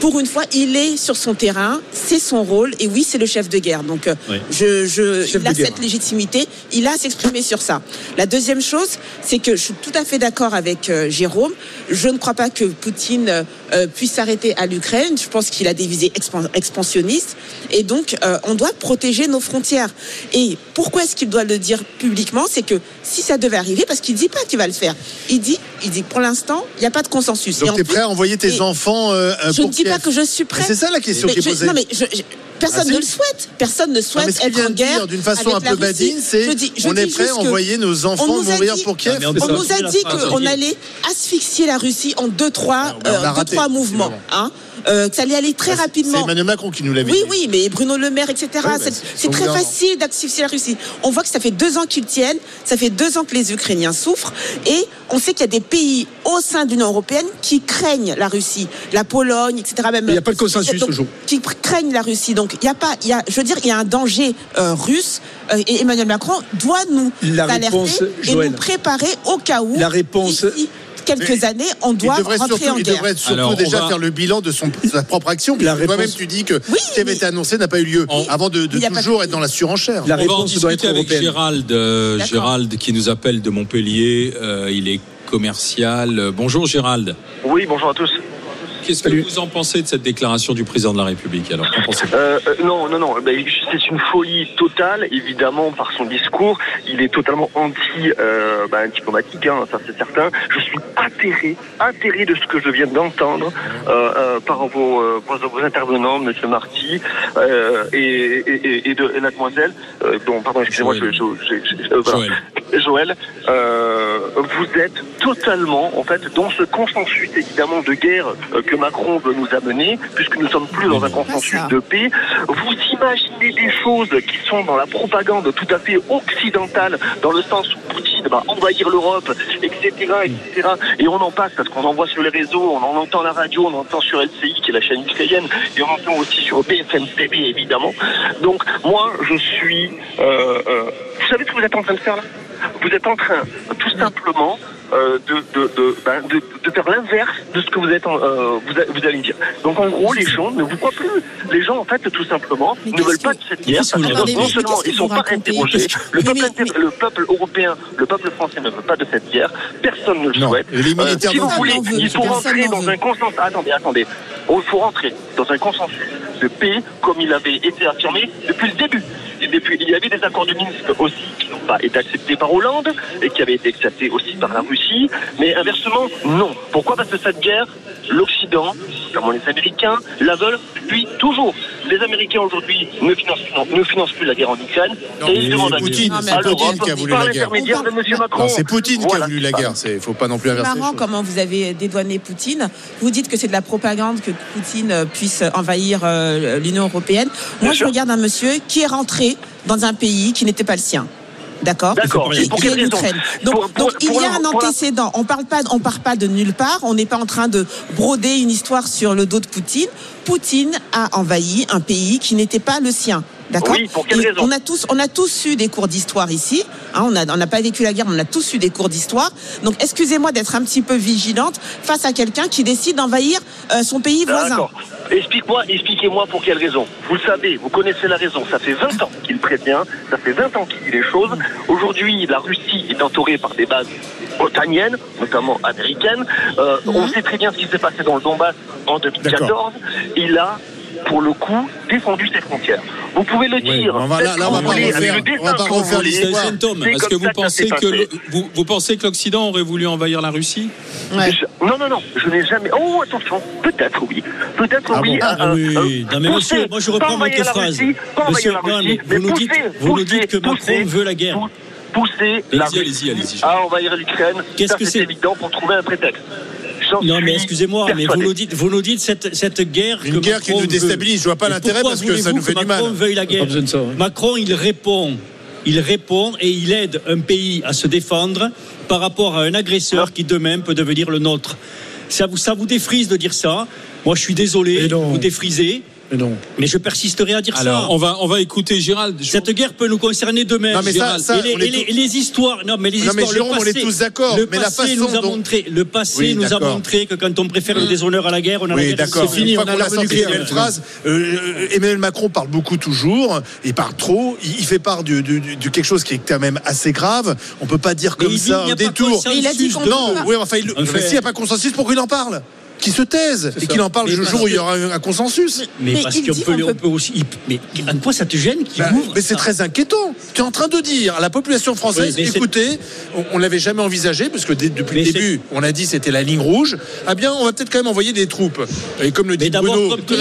Pour une fois, il est sur son terrain, c'est son rôle, et oui, c'est le chef de guerre. Donc, euh, Oui. je, je, il a guerre. cette légitimité, il a à s'exprimer sur ça. La deuxième chose, c'est que je suis tout à fait d'accord avec euh, Jérôme. Je ne crois pas que Poutine euh, puisse s'arrêter à l'Ukraine. Je pense qu'il a des visées expan- expansionnistes. Et donc, euh, on doit protéger nos frontières. Et pourquoi est-ce qu'il doit le dire publiquement? C'est que si ça devait arriver, parce qu'il dit pas qu'il va le faire, il dit, il dit que pour l'instant, il n'y a pas de consensus. Donc tu es plus- prêt à envoyer tes enfants euh, euh, je ne dis pas que je suis prêt. C'est ça la question qui est posée. Non, mais je- je- personne Ah, ne le souhaite. Personne ne Non, souhaite mais ce être en guerre. dire d'une façon avec un peu la Russie. badine, c'est on est prêt à envoyer nos enfants mourir dit- pour Kiev. Non, mais On nous a dit qu'on allait asphyxier la Russie en deux, trois, euh, deux, trois mouvements. Hein euh, que ça allait aller très C'est rapidement. Emmanuel Macron qui nous l'avait Oui, dit. oui, mais Bruno Le Maire, etc. Oui, bah, c'est c'est c'est très facile d'asphyxier la Russie. On voit que ça fait deux ans qu'ils tiennent, ça fait deux ans que les Ukrainiens souffrent, et on sait qu'il y a des pays au sein de l'Union européenne qui craignent la Russie, la Pologne, etc. Même Il n'y a pas de consensus toujours. Qui craignent la Russie. Donc il y a pas, il y a, je veux dire, il y a un danger euh, russe, euh, et Emmanuel Macron doit nous La alerter réponse, et Joël. nous préparer au cas où. La réponse- d'ici quelques années, on Il doit devrait rentrer surtout, en il guerre. devrait surtout Alors, déjà va- faire le bilan de, son, de sa propre action. Toi-même, réponse- tu dis que Oui, ce qui avait été annoncé n'a pas eu lieu avant de, il pas toujours être dans la surenchère. La On va en réponse doit être discuter avec européenne. Gérald, euh. Gérald qui nous appelle de Montpellier. Euh, il est commercial. Bonjour Gérald. Oui, bonjour à tous. Qu'est-ce que vous en pensez de cette déclaration du président de la République Alors, qu'en pensez-vous? Euh, euh, non, non, non. ben, c'est une folie totale, évidemment, par son discours. Il est totalement anti euh, ben, hein, ça c'est certain. Je suis atterré, atterré de ce que je viens d'entendre euh, euh, par vos, euh, par vos intervenants, Monsieur Marty euh, et, et, et, et de et mademoiselle. Euh, bon, pardon, excusez-moi, je, je, je- je- euh, voilà. Joël. Euh, vous êtes totalement, en fait, dans ce consensus évidemment de guerre euh, que Macron veut nous amener, puisque nous sommes plus dans un consensus de paix. Vous imaginez des choses qui sont dans la propagande tout à fait occidentale, dans le sens où Poutine va envahir l'Europe, etc., etc. Et on en passe parce qu'on en voit sur les réseaux, on en entend à la radio, on en entend sur LCI, qui est la chaîne israélienne, et on entend aussi sur BFM TV, évidemment. Donc, moi, je suis... euh, euh, vous savez ce que vous êtes en train de faire là? Vous êtes en train, tout simplement euh, de, de, de, ben, de, de faire l'inverse de ce que vous êtes en- euh, vous, a- vous allez dire. Donc en gros, les gens ne vous croient plus. Les gens, en fait, tout simplement, Mais ne veulent que- pas de cette guerre. parce que non Mais seulement ils sont vous pas interrogés, le Mais- peuple, mais- inter- le peuple européen, le peuple français ne veut pas de cette guerre. Personne ne le Non. souhaite. Et les militaires si vous voulez, Personne n'en veut. il faut rentrer dans veut. un consensus. Attendez, attendez. Il faut rentrer dans un consensus de paix comme il avait été affirmé depuis le début. Et depuis, il y avait des accords de Minsk aussi qui n'ont pas été acceptés par Hollande et qui avaient été acceptés aussi par la Russie. Mais inversement, non. Pourquoi Parce que cette guerre, l'Occident, notamment les Américains, la veulent depuis toujours. Les Américains aujourd'hui ne financent, ne plus la guerre en Ukraine Non, et ils demandent à Poutine, c'est à Poutine l'Europe, qui a voulu par la guerre. l'intermédiaire de M. Macron. Non, c'est Poutine qui a voulu la guerre. Il faut pas non plus inverser. marrant comment vous avez dédouané Poutine. Vous dites que c'est de la propagande que Poutine euh, puisse envahir euh, l'Union européenne. Moi, Bien je sûr. regarde un monsieur qui est rentré dans un pays qui n'était pas le sien. D'accord D'accord. Pour quelle raison. Donc, Pour- pour- donc il y a un antécédent. On parle pas, on part pas de nulle part. On n'est pas en train de broder une histoire sur le dos de Poutine. Poutine a envahi un pays qui n'était pas le sien. D'accord Oui, pour quelle raison On a tous, on a tous eu des cours d'histoire ici. hein, on n'a pas vécu la guerre, mais on a tous eu des cours d'histoire. Donc, excusez-moi d'être un petit peu vigilante face à quelqu'un qui décide d'envahir euh, son pays voisin. D'accord. Explique-moi, expliquez-moi pour quelle raison. Vous le savez, vous connaissez la raison. Ça fait 20 ans qu'il prévient, ça fait 20 ans qu'il dit les choses. Aujourd'hui, la Russie est entourée par des bases otaniennes, notamment américaines. Euh, On sait très bien ce qui s'est passé dans le Donbass en 2014. Il a, pour le coup, défendu ses frontières. Vous pouvez le dire. on va- là- là, on va voulez, refaire- on va pas l'histoire. Est-ce que vous pensez que le- vous, vous pensez que l'Occident aurait voulu envahir la Russie? Ouais. Je- Non, non, non, je n'ai jamais. Oh, attention, peut-être oui. Peut-être Ah oui. bon euh, Ah oui, euh, non mais pousser, monsieur, moi je reprends votre phrase. Russie, Monsieur, non, Russie, vous nous dites, pousser, vous nous dites que Macron pousser, veut la guerre. pou- Pousser la Russie à envahir l'Ukraine, Qu'est-ce que c'est c'est évident pour trouver un prétexte. J'en Non mais excusez-moi, mais vous nous dites, vous nous dites cette, cette guerre Une que guerre qui nous déstabilise. Je vois pas veut. l'intérêt parce que ça nous fait que du mal. Macron veuille la guerre. besoin de ça, ouais. Macron, il répond, il répond et il aide un pays à se défendre par rapport à un agresseur qui demain peut devenir le nôtre. Ça vous, ça vous défrise de dire ça. Moi, je suis désolé, vous défrisez, Mais non. mais je persisterai à dire Alors, ça. on va, on va écouter Gérald. Cette guerre peut nous concerner demain. Non, mais ça- ça, et, les, on est et les- tous- et les histoires, non, mais les Non, mais histoires, Jérôme, le on est passé, tous d'accord, Le mais la passé façon nous a dont- montré, le passé Oui, nous a montré que quand on préfère le déshonneur à la guerre, on a la Oui, guerre. d'accord. c'est fini, Une fois on a l'arme nucléaire, maintenant. phrase, euh, Emmanuel Macron parle beaucoup toujours. Il parle trop. Il, il fait part de quelque chose qui est quand même assez grave. On peut pas dire Mais comme ça pas détour. consensus Mais il a dit Non, oui, enfin, mais s'il n'y a pas consensus, pourquoi il en parle Qu'il se taise et qu'il en parle le jour où il y aura un, consensus. Mais, Mais parce il qu'on dit peut, aussi. Mais en quoi ça te gêne qu'il Bah, ouvre mais c'est très inquiétant. Tu es en train de dire à la population française, Oui, écoutez, on, on l'avait jamais envisagé parce que dès- depuis Mais le début, on a dit c'était la ligne rouge. Ah bien, on va peut-être quand même envoyer des troupes. Et comme le dit Bruno, comme te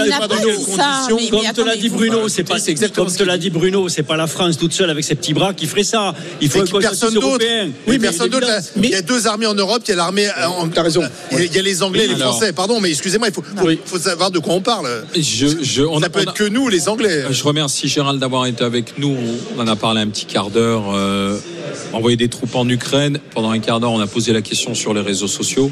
l'a dit Bruno, c'est pas exactement comme ce te l'a dit. Bruno, c'est pas la France toute seule avec ses petits bras qui ferait ça. Il faut un qui- personne d'autre. Oui, personne d'autre. Il y a deux armées en Europe. Il y a l'armée. euh, T'as raison. Il y, a, les Anglais et les Alors- Français. Pardon, mais excusez-moi, il faut, faut, Oui. faut savoir de quoi on parle. Je, je, on Ça a- peut on être a- que nous, les Anglais. Je remercie Gérald d'avoir été avec nous. On en a parlé un petit quart d'heure. Euh, envoyer des troupes en Ukraine. Pendant un quart d'heure, on a posé la question sur les réseaux sociaux.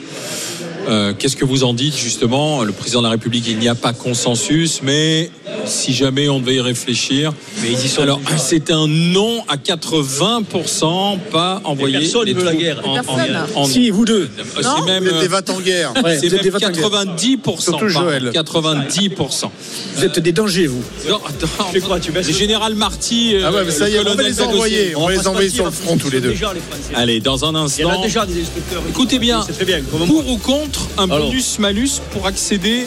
Euh, Qu'est-ce que vous en dites justement? Le président de la République, il n'y a pas consensus, mais si jamais on devait y réfléchir, Mais ils y sont alors c'est un non à 80%, pas envoyer personne les veut la guerre. en- en- en- Si, vous deux. c'est Non même, Vous êtes des euh, vats en guerre. Ouais, c'est même vats en guerre. 90%. Surtout Joël. 90%. Vous êtes des dangers, vous. Non, attends, fais quoi, tu baisses le général Marty. euh, Ah ouais, mais ça y est, on va les envoyer. On va les envoyer sur le front tous les deux. Allez, dans un Il y en instant. a déjà des instructeurs. Écoutez bien. C'est. Pour ou contre un Alors. bonus-malus pour accéder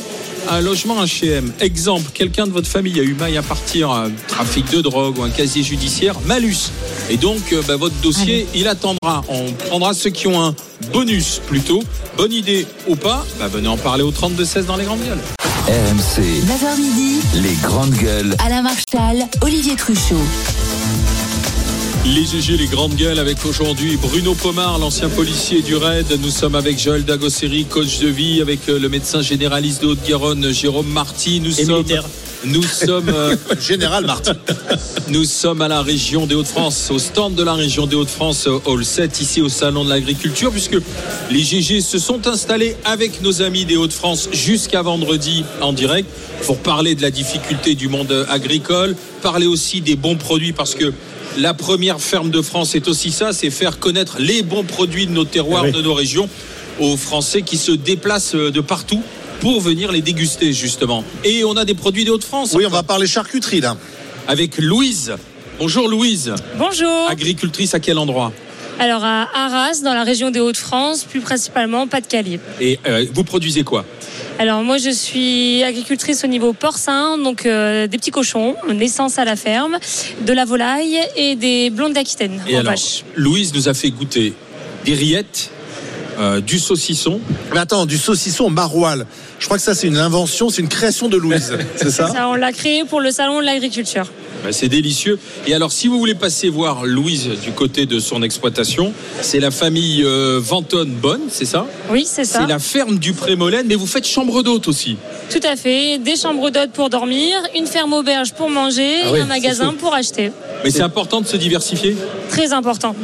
à un logement HM Exemple, quelqu'un de votre famille a eu maille à partir un trafic de drogue ou un casier judiciaire, malus. Et donc, euh, bah, votre dossier, il attendra. On prendra ceux qui ont un bonus plutôt. Bonne idée ou pas, bah, venez en parler au 32-16 dans les grandes gueules. RMC, 9h midi, les grandes gueules. Alain Marchal, Olivier Truchot. Les GG, les grandes gueules avec aujourd'hui Bruno Pomar, l'ancien policier du RAID. Nous sommes avec Joël Dagosseri, coach de vie, avec euh, le médecin généraliste de Haute-Garonne, Jérôme Marty. Nous Et sommes, militaire. nous sommes, euh, Général Martin. nous sommes à la région des Hauts-de-France, au stand de la région des Hauts-de-France, euh, Hall 7, ici au Salon de l'Agriculture, puisque les GG se sont installés avec nos amis des Hauts-de-France jusqu'à vendredi en direct pour parler de la difficulté du monde agricole, parler aussi des bons produits, parce que La première ferme de France, c'est aussi ça, c'est faire connaître les bons produits de nos terroirs, Oui. de nos régions, aux Français qui se déplacent euh, de partout pour venir les déguster justement. Et on a des produits des Hauts-de-France. Oui, on va parler charcuterie là. Avec Louise. Bonjour Louise. Bonjour. Agricultrice à quel endroit? Alors à Arras, dans la région des Hauts-de-France, plus principalement Pas-de-Calais. Et euh, vous produisez quoi? Alors moi je suis agricultrice au niveau porcin, donc euh, des petits cochons, naissance à la ferme, de la volaille et des blondes d'Aquitaine Et en alors, vache. Louise nous a fait goûter des rillettes, euh, du saucisson. Mais attends, du saucisson maroilles. Je crois que ça, c'est une invention, c'est une création de Louise. C'est ça? Ça, on l'a créé pour le salon de l'agriculture. Ben, c'est délicieux. Et alors, si vous voulez passer voir Louise du côté de son exploitation, c'est la famille euh, Ventonne Bonne, c'est ça? Oui, c'est ça. C'est la ferme du Prémolène, mais vous faites chambre d'hôte aussi. Tout à fait. Des chambres d'hôtes pour dormir, une ferme auberge pour manger Ah oui, et un magasin pour acheter. Mais c'est important de se diversifier? Très important.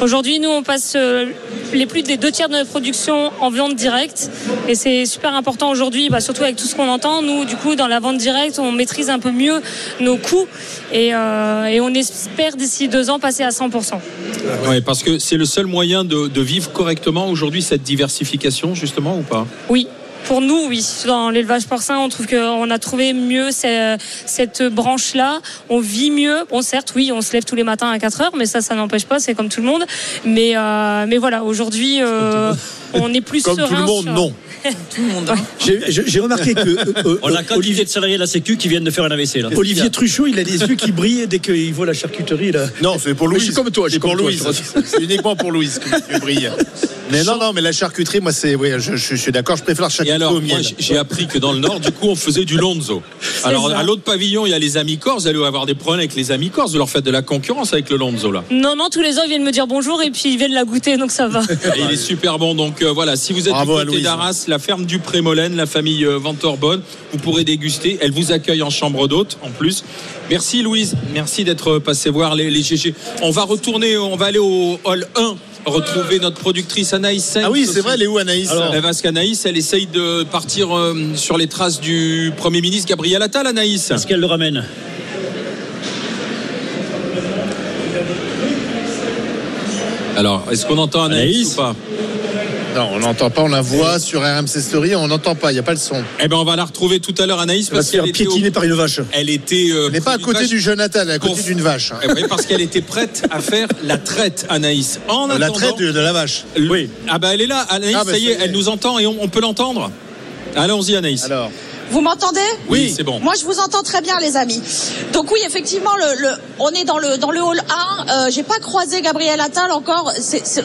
Aujourd'hui, nous, on passe euh, les plus des deux tiers de notre production en viande directe. Et c'est super important aujourd'hui, bah, surtout avec tout ce qu'on entend. Nous, du coup, dans la vente directe, on maîtrise un peu mieux nos coûts. Et, euh, et on espère d'ici deux ans passer à 100%. Ouais, parce que c'est le seul moyen de, de vivre correctement aujourd'hui, cette diversification, justement, ou pas? Oui. Pour nous, oui. Dans l'élevage porcin, on trouve qu'on a trouvé mieux ce- cette branche-là. On vit mieux. Bon, certes, oui, on se lève tous les matins à 4 heures, mais ça, ça n'empêche pas, c'est comme tout le monde. Mais, euh, mais voilà, aujourd'hui, euh, on est plus Comme tout serein le monde, sur- non. tout le monde. J'ai j'ai remarqué que euh, On a Olivier de salariés de la Sécu qui viennent de faire un AVC là. Olivier Truchot, il a des yeux qui brillent dès qu'il voit la charcuterie. Là. Non, c'est pour Mais Louise. je suis comme toi, je C'est suis pour comme toi, Louise. je te C'est uniquement pour Louise que tu brilles. Mais non, non, mais la charcuterie, moi, c'est, oui, je, je- je suis d'accord, je préfère la Et charcuterie alors, au miel. j'ai appris que dans le Nord, du coup, on faisait du lonzo. Alors, ça. à l'autre pavillon, il y a les amis corses. Vous allez avoir des problèmes avec les amis corses. Vous leur faites de la concurrence avec le lonzo, là. Non, non, tous les ans, ils viennent me dire bonjour et puis ils viennent la goûter, donc ça va. Et il est super bon. Donc euh, voilà, si vous êtes Bravo à du côté d'Arras, la ferme du Prémolène, la famille euh, Ventorbonne, vous pourrez déguster. Elle vous accueille en chambre d'hôte en plus. Merci Louise, merci d'être passé voir les, les GG. On va retourner, on va aller au hall 1 retrouver notre productrice Anaïs Sainz Ah oui, c'est vrai, elle est où Anaïs Eh, Parce qu'Anaïs, elle essaye de partir euh, sur les traces du Premier ministre Gabriel Attal, Anaïs. Est-ce qu'elle le ramène Alors, est-ce qu'on entend Anaïs, Anaïs ou pas? Non, on n'entend pas, on la voit sur RMC Story, on n'entend pas, il n'y a pas le son. Eh ben, on va la retrouver tout à l'heure, Anaïs, parce qu'elle était, au- piétiner par une vache. elle était. euh, Elle n'est pas à côté du Jonathan, elle est à côté d'une vache. Eh oui, parce qu'elle était prête à faire la traite, Anaïs. En La attendant- traite de, de la vache. Oui. Ah bah elle est là, Anaïs, Ah bah, ça y ça est, y est. elle nous entend et on, on peut l'entendre. Allons-y, Anaïs. Alors, Vous m'entendez? Oui, c'est bon. Moi, je vous entends très bien, les amis. Donc oui, effectivement, le, le- on est dans le dans le hall 1. Euh, J'ai pas croisé Gabriel Attal encore.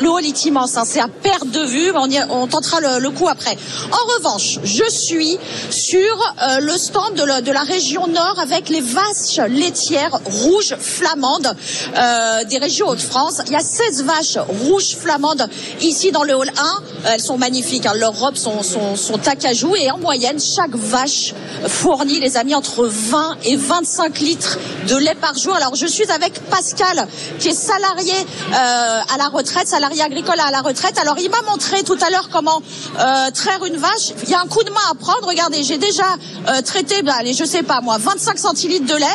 Le hall est immense. hein. C'est à perte de vue. mais On, y- on tentera le, le coup après. En revanche, je suis sur euh, le stand de, la- de la région Nord avec les vaches laitières rouges flamandes euh, des régions Hauts-de-France. Il y a 16 vaches rouges flamandes ici dans le hall 1. Elles sont magnifiques. hein. Leurs robes sont, sont, sont acajou et en moyenne, chaque vache fournit, les amis, entre 20 et 25 litres de lait par jour. Alors, je suis avec Pascal, qui est salarié euh, à la retraite, salarié agricole à la retraite. Alors, il m'a montré tout à l'heure comment euh, traire une vache. Il y a un coup de main à prendre. Regardez, j'ai déjà euh, traité, bah, allez, je sais pas moi, 25 centilitres de lait.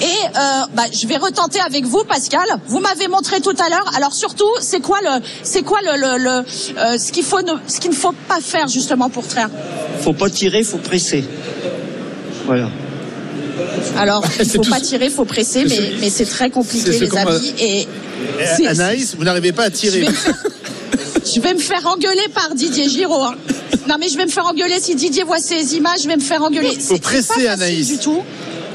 Et euh, bah, je vais retenter avec vous, Pascal. Vous m'avez montré tout à l'heure. Alors, surtout, c'est quoi le, c'est quoi le, le, le, euh, ce qu'il faut, ne, ce qu'il ne faut pas faire justement pour traire? Faut pas tirer, faut presser. Voilà. Alors, il faut pas ce- tirer, faut presser, mais, mais c'est très compliqué, les amis. Et Eh, c'est- Anaïs, vous n'arrivez pas à je tirer. je vais me faire engueuler par Didier Giraud. hein. Non, mais je vais me faire engueuler si Didier voit ces images. Je vais me faire engueuler. Faut C'est- c'est presser, pas facile Anaïs. Du tout.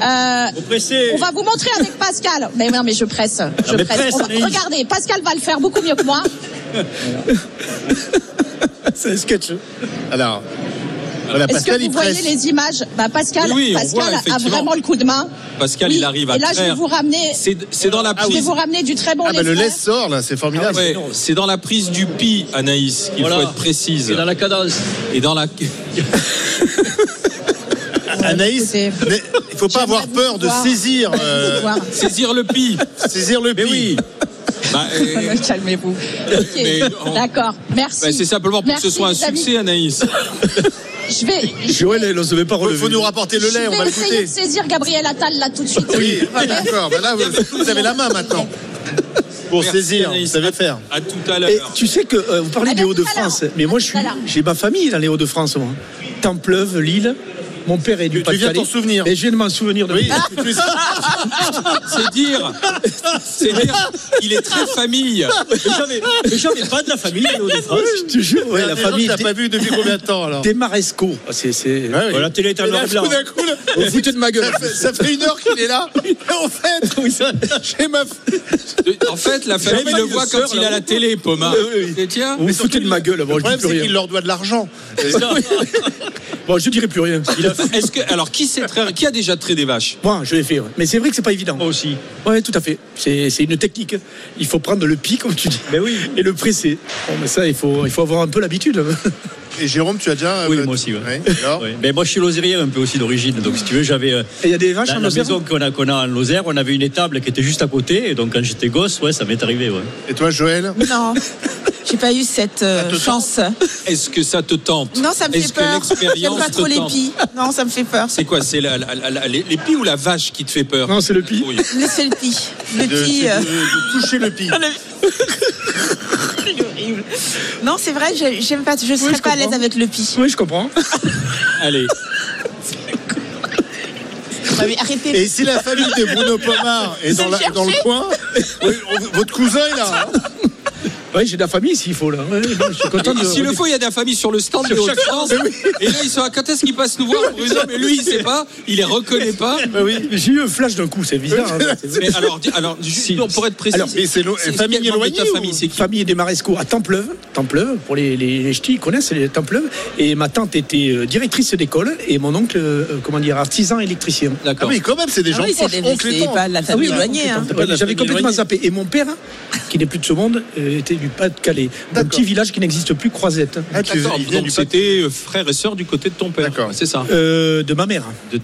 Euh, Faut presser. on va vous montrer avec Pascal. Mais non, mais je presse. Je mais presse. va- regardez, Pascal va le faire beaucoup mieux que moi. C'est un sketch. Alors, voilà, Est-ce Pascal, que vous voyez les images bah, Pascal, Oui, oui, on Pascal voit, a vraiment le coup de main. Pascal, Oui, il arrive à Et là, je vais vous ramener. C'est dans la Je vais prise. vous ramener du très bon Ah, bah, le frais. sort, là, c'est formidable. Ouais, c'est dans la prise du pi, Anaïs, qu'il Voilà. faut être précise. C'est dans la cadence. Et dans la. Anaïs, mais il faut pas avoir peur de voir. saisir, euh. Saisir le pi. saisir le Mais pi. oui. Bah, euh, Calmez-vous. Mais on- D'accord. Merci. bah, c'est simplement pour que ce soit un amis. succès, Anaïs. Je vais. Je Joël, elle même pas Faut, relever. faut nous rapporter le je lait, on va vais essayer de saisir Gabriel Attal là tout de suite. Oui, ah, d'accord. Là, vous, vous avez la main maintenant. Pour Merci, saisir, Anaïs. vous savez faire. À tout à Et l'heure. tu sais que euh, vous parlez Ah des ben, Hauts-de-France, mais moi je à l'heure. j'ai ma famille dans les Hauts-de-France, moi. Templeuve, Lille. Mon père est du Tu- tu viens Pas-de-Calais. souvenir. Et je viens de m'en souvenir de Oui, C'est dire, c'est dire, il est très famille. Mais mais j'avais pas de la famille dans les Hauts-de-France. Je te jure, ouais, a la des famille t'as pas vu depuis combien de temps alors des Maresco. Ah, C'est, c'est... Ouais, oui. Voilà, la télé est et blanc. tout d'un coup, là, Vous foutez de ma gueule. ça fait, ça fait une heure qu'il est là. Et en fait, j'ai ma. En fait, la famille le voit quand il est à là. la télé, Poma. Oui, oui, oui. Et tiens, Vous foutez de ma gueule. Bon, Le je dis problème, c'est qu'il leur doit de l'argent. Bon, je dirai plus rien. est-ce que alors qui sait traire- qui a déjà trait des vaches? Moi, je l'ai fait. ouais. Mais c'est vrai que c'est pas évident. Moi aussi. Ouais, tout à fait. C'est, c'est une technique. Il faut prendre le pic, comme tu dis. Ben oui. Et le presser. Bon, mais ça, il faut, il faut avoir un peu l'habitude. Et Jérôme, tu as déjà. Oui, euh, moi aussi. ouais. ouais, alors Ouais. Ben moi, je suis lozérien un peu aussi d'origine. Donc, si tu veux, j'avais. euh, Et il y a des vaches la, en la Lozère maison qu'on a, qu'on a en Lozère, on avait une étable qui était juste à côté. Et donc, quand j'étais gosse, ouais, ça m'est arrivé. Ouais. Et toi, Joël? Non, j'ai pas eu cette euh, chance. Est-ce que ça te tente Non, ça me fait peur. J'aime pas trop les pies. Non, ça me fait peur. C'est quoi C'est la, la- la- la- les, les pies ou la vache qui te fait peur Non, c'est le pie. Oui. C'est le pie. Le de, pie. c'est euh, de- de toucher le horrible. Non, c'est vrai, je- j'aime pas. Je serais je pas à l'aise avec le pie. Oui, je comprends. Allez, mais arrêtez. Et si la famille de Bruno Pomar est dans, la- chercher. dans le coin, oui, votre cousin est là. hein Oui, j'ai de la famille s'il faut là. Ouais, non, je suis content de. s'il le faut, il y a de la famille sur le stand de Haute-France. Et là, ils sont à quand est-ce qu'ils passent nous voir, Bruno Mais lui, il sait pas, il les reconnaît pas. Oui, j'ai eu un flash d'un coup, c'est bizarre. hein. Mais alors, alors juste, pour être précis, Alors, Et c'est lo- c'est famille éloignée. famille, c'est qui Famille des Maresco à Templeuve. Templeuve, pour les, les, les ch'tis, ils connaissent les Templeuve. Et ma tante était euh, directrice d'école et mon oncle, euh, comment dire, artisan électricien. Ah D'accord. oui, quand même, c'est des Ah gens oui, c'est proches, c'est pas de la Ah famille oui, éloignée. hein. J'avais complètement zappé. Et mon père, qui n'est plus de ce monde, euh, était du Pas-de-Calais. Un petit village qui n'existe plus, Croisette. Ah, donc c'était euh, frère et sœur du côté de ton père. D'accord. C'est ça. Euh, de ma mère. De-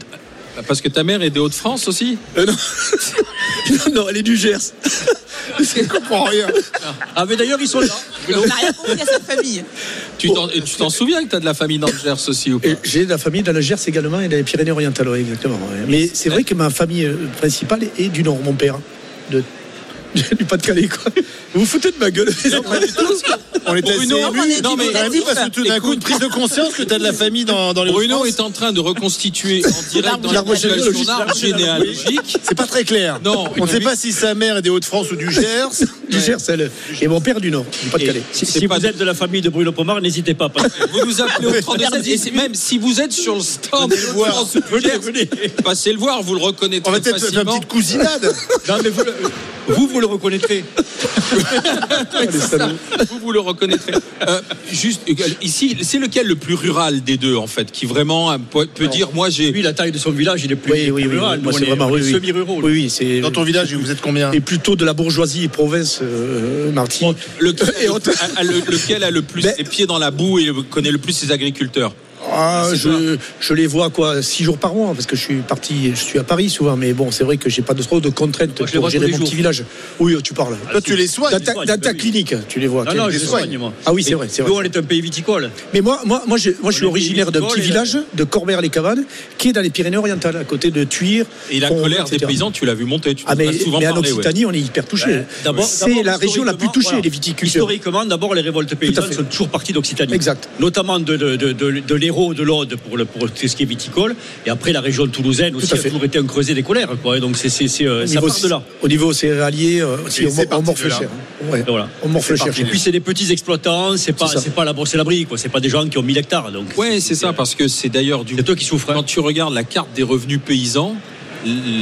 Parce que ta mère est des Hauts-de-France aussi Euh, non. non, elle est du Gers. Je comprends rien. Ah, mais d'ailleurs, ils sont là. On n'a rien compris à cette famille. Tu t'en souviens que tu as de la famille dans le Gers aussi ou pas Et J'ai de la famille dans le Gers également et dans les Pyrénées-Orientales, exactement. Mais c'est vrai que ma famille principale est du Nord, mon père. De, du Pas-de-Calais, quoi. Vous vous foutez de ma gueule. On était assez Bruno, émus. est non, mais- parce que tout d'un coup, une prise de conscience que tu as de la famille dans, dans les Bruno est en train de reconstituer en direct dans la L'arbre population généalogique, généalogique. C'est pas très clair. Non, on ne sait pas si sa mère est des Hauts-de-France ou du Gers. du Gers, elle. Et mon père du Nord, du Pas-de-Calais. Si, pas vous de- êt de la famille de Bruno Pomar, n'hésitez pas. parce Vous nous appelez au 32 et c'est- même si vous êtes sur le stand de. France ou du Gers, passez le voir, vous le reconnaîtrez On va peut-être faire une petite cousinade. Non, mais vous, le- vous, vous le reconnaîtrez. vous, vous le reconnaîtrez. Euh, juste, euh, ici, c'est lequel le plus rural des deux, en fait, qui vraiment euh, peut, peut dire, moi, j'ai. Lui, la taille de son village, il est plus, Oui, oui, plus oui. rural. Moi, c'est vraiment oui, oui. semi-ruraux. Oui, oui, c'est. Dans ton village, vous êtes combien Et plutôt de la bourgeoisie province, euh, Martin. Lequel, Et a, le, lequel a le plus Ben- les pieds dans la boue et connaît le plus ses agriculteurs Ah, je, je les vois quoi six jours par mois parce que je suis parti, je suis à Paris souvent, mais bon, c'est vrai que j'ai pas de trop de contraintes Moi, pour gérer mon jours. petit village. Oui, tu parles. Toi, tu les soignes. Dans ta, soigne, dans ta oui. clinique, tu les vois. Non, non, je les soigne. moi. Ah oui, c'est vrai, c'est Nous, vrai. on est un pays viticole. Mais moi, moi, moi, je, moi, je suis originaire d'un petit et village de Corbert-les-Cabanes, qui est dans les Pyrénées-Orientales, à côté de Tuire. Et la colère des paysans, tu l'as vu monter, tu Ah en mais, souvent mais en. Occitanie, on est hyper touché. D'abord- c'est la région la plus touchée, les viticulteurs. Historiquement, d'abord, les révoltes paysannes sont toujours parties d'Occitanie. Exact. Notamment de, de, de, l'Aude pour, le, pour tout ce qui est viticole. Et après, la région toulousaine aussi a fait. toujours été un creuset des colères. Quoi. Et donc, c'est, c'est, c'est, euh, ça part de là. au niveau céréalier, euh, aussi, Et on, on morfle cher. Ouais. Et voilà. On morfle cher. Et puis, c'est des petits exploitants, c'est pas, C'est pas la brosse et l'abri, quoi. C'est pas des gens qui ont 1000 hectares. Donc, Ouais, c'est ça, parce que c'est d'ailleurs du. C'est toi qui souffres. hein. Quand tu regardes la carte des revenus paysans,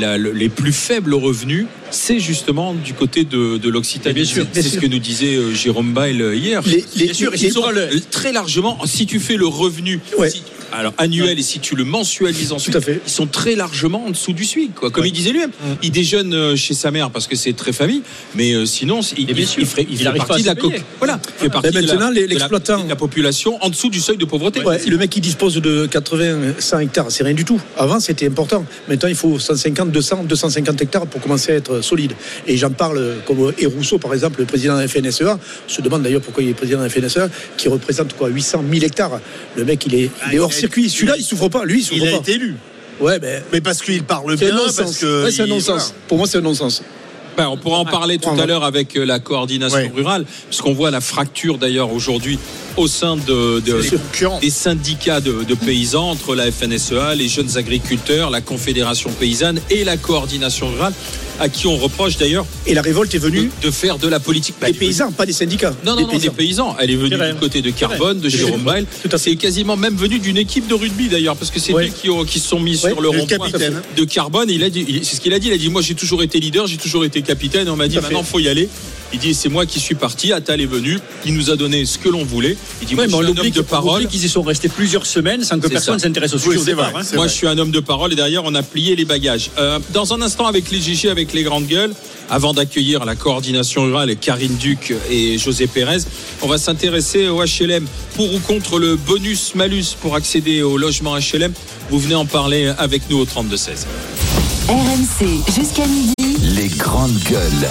la- les plus faibles revenus, c'est justement du côté de, de l'Occitanie. C'est ce que nous disait euh, Jérôme Bail hier. Les- les- Bien sûr, les- très largement, si tu fais le revenu Ouais. si- alors annuel et si tu le mensualises ensuite, à fait. ils sont très largement en dessous du SMIC. Quoi. Comme il disait lui-même, il déjeune euh, chez sa mère parce que c'est très famille, mais euh, sinon, il, il- sûr, il ferait- il il fait partie de à la coque. Voilà, il fait partie Mais de la- maintenant, de la- l'exploitant- de la population en dessous du seuil de pauvreté. Ouais, le mec qui dispose de 80, 100 hectares, c'est rien du tout. Avant, c'était important. Maintenant, il faut 150, 200, 250 hectares pour commencer à être solide. Et j'en parle comme et Rousseau, par exemple, le président de la FNSEA. Se demande d'ailleurs pourquoi il est président de la FNSEA, qui représente quoi 800 000 hectares. Le mec, il est, il est hors circuit. Celui-là, il souffre pas. Lui, il souffre Il a pas. été élu. Ouais, mais Mais parce qu'il parle c'est un bien, non-sens. parce que. Ouais, c'est un il- non-sens. Pour moi, c'est un non-sens. Ben, on pourra en parler tout à l'heure avec euh, la coordination Ouais. rurale, puisqu'on voit la fracture d'ailleurs aujourd'hui au sein de, de- des syndicats de, de paysans entre la FNSEA, les jeunes agriculteurs, la Confédération paysanne et la coordination rurale, à qui on reproche d'ailleurs Et la révolte est de, venue de faire de la politique. Bah, des paysans, pas des syndicats. Non, non, non, des paysans. Elle est venue du côté de Carbone, de Jérôme. Bail. C'est quasiment même venu d'une équipe de rugby d'ailleurs, parce que c'est Ouais. eux qui, ont- qui se sont mis Ouais, sur le le rond-point capitaine. de Carbone. Et il a dit, il- c'est ce qu'il a dit. Il a dit, moi j'ai toujours été leader, j'ai toujours été capitaine. Et on m'a dit, fait. maintenant faut y aller. Il dit, c'est moi qui suis parti. Attal est venu. Il nous a donné ce que l'on voulait. Il dit, Ouais, moi mais je on suis un homme de parole. qu'ils y sont restés plusieurs semaines sans que C'est personne ça. s'intéresse au Oui, sujet au c'est départ. vrai, hein. Moi, vrai. je suis un homme de parole et derrière, on a plié les bagages. Euh, dans un instant, avec les GG, avec les grandes gueules, avant d'accueillir la coordination rurale Karine Duc et José Pérez, on va s'intéresser au HLM pour ou contre le bonus-malus pour accéder au logement HLM. Vous venez en parler avec nous au 32-16. RMC jusqu'à midi. Les grandes gueules.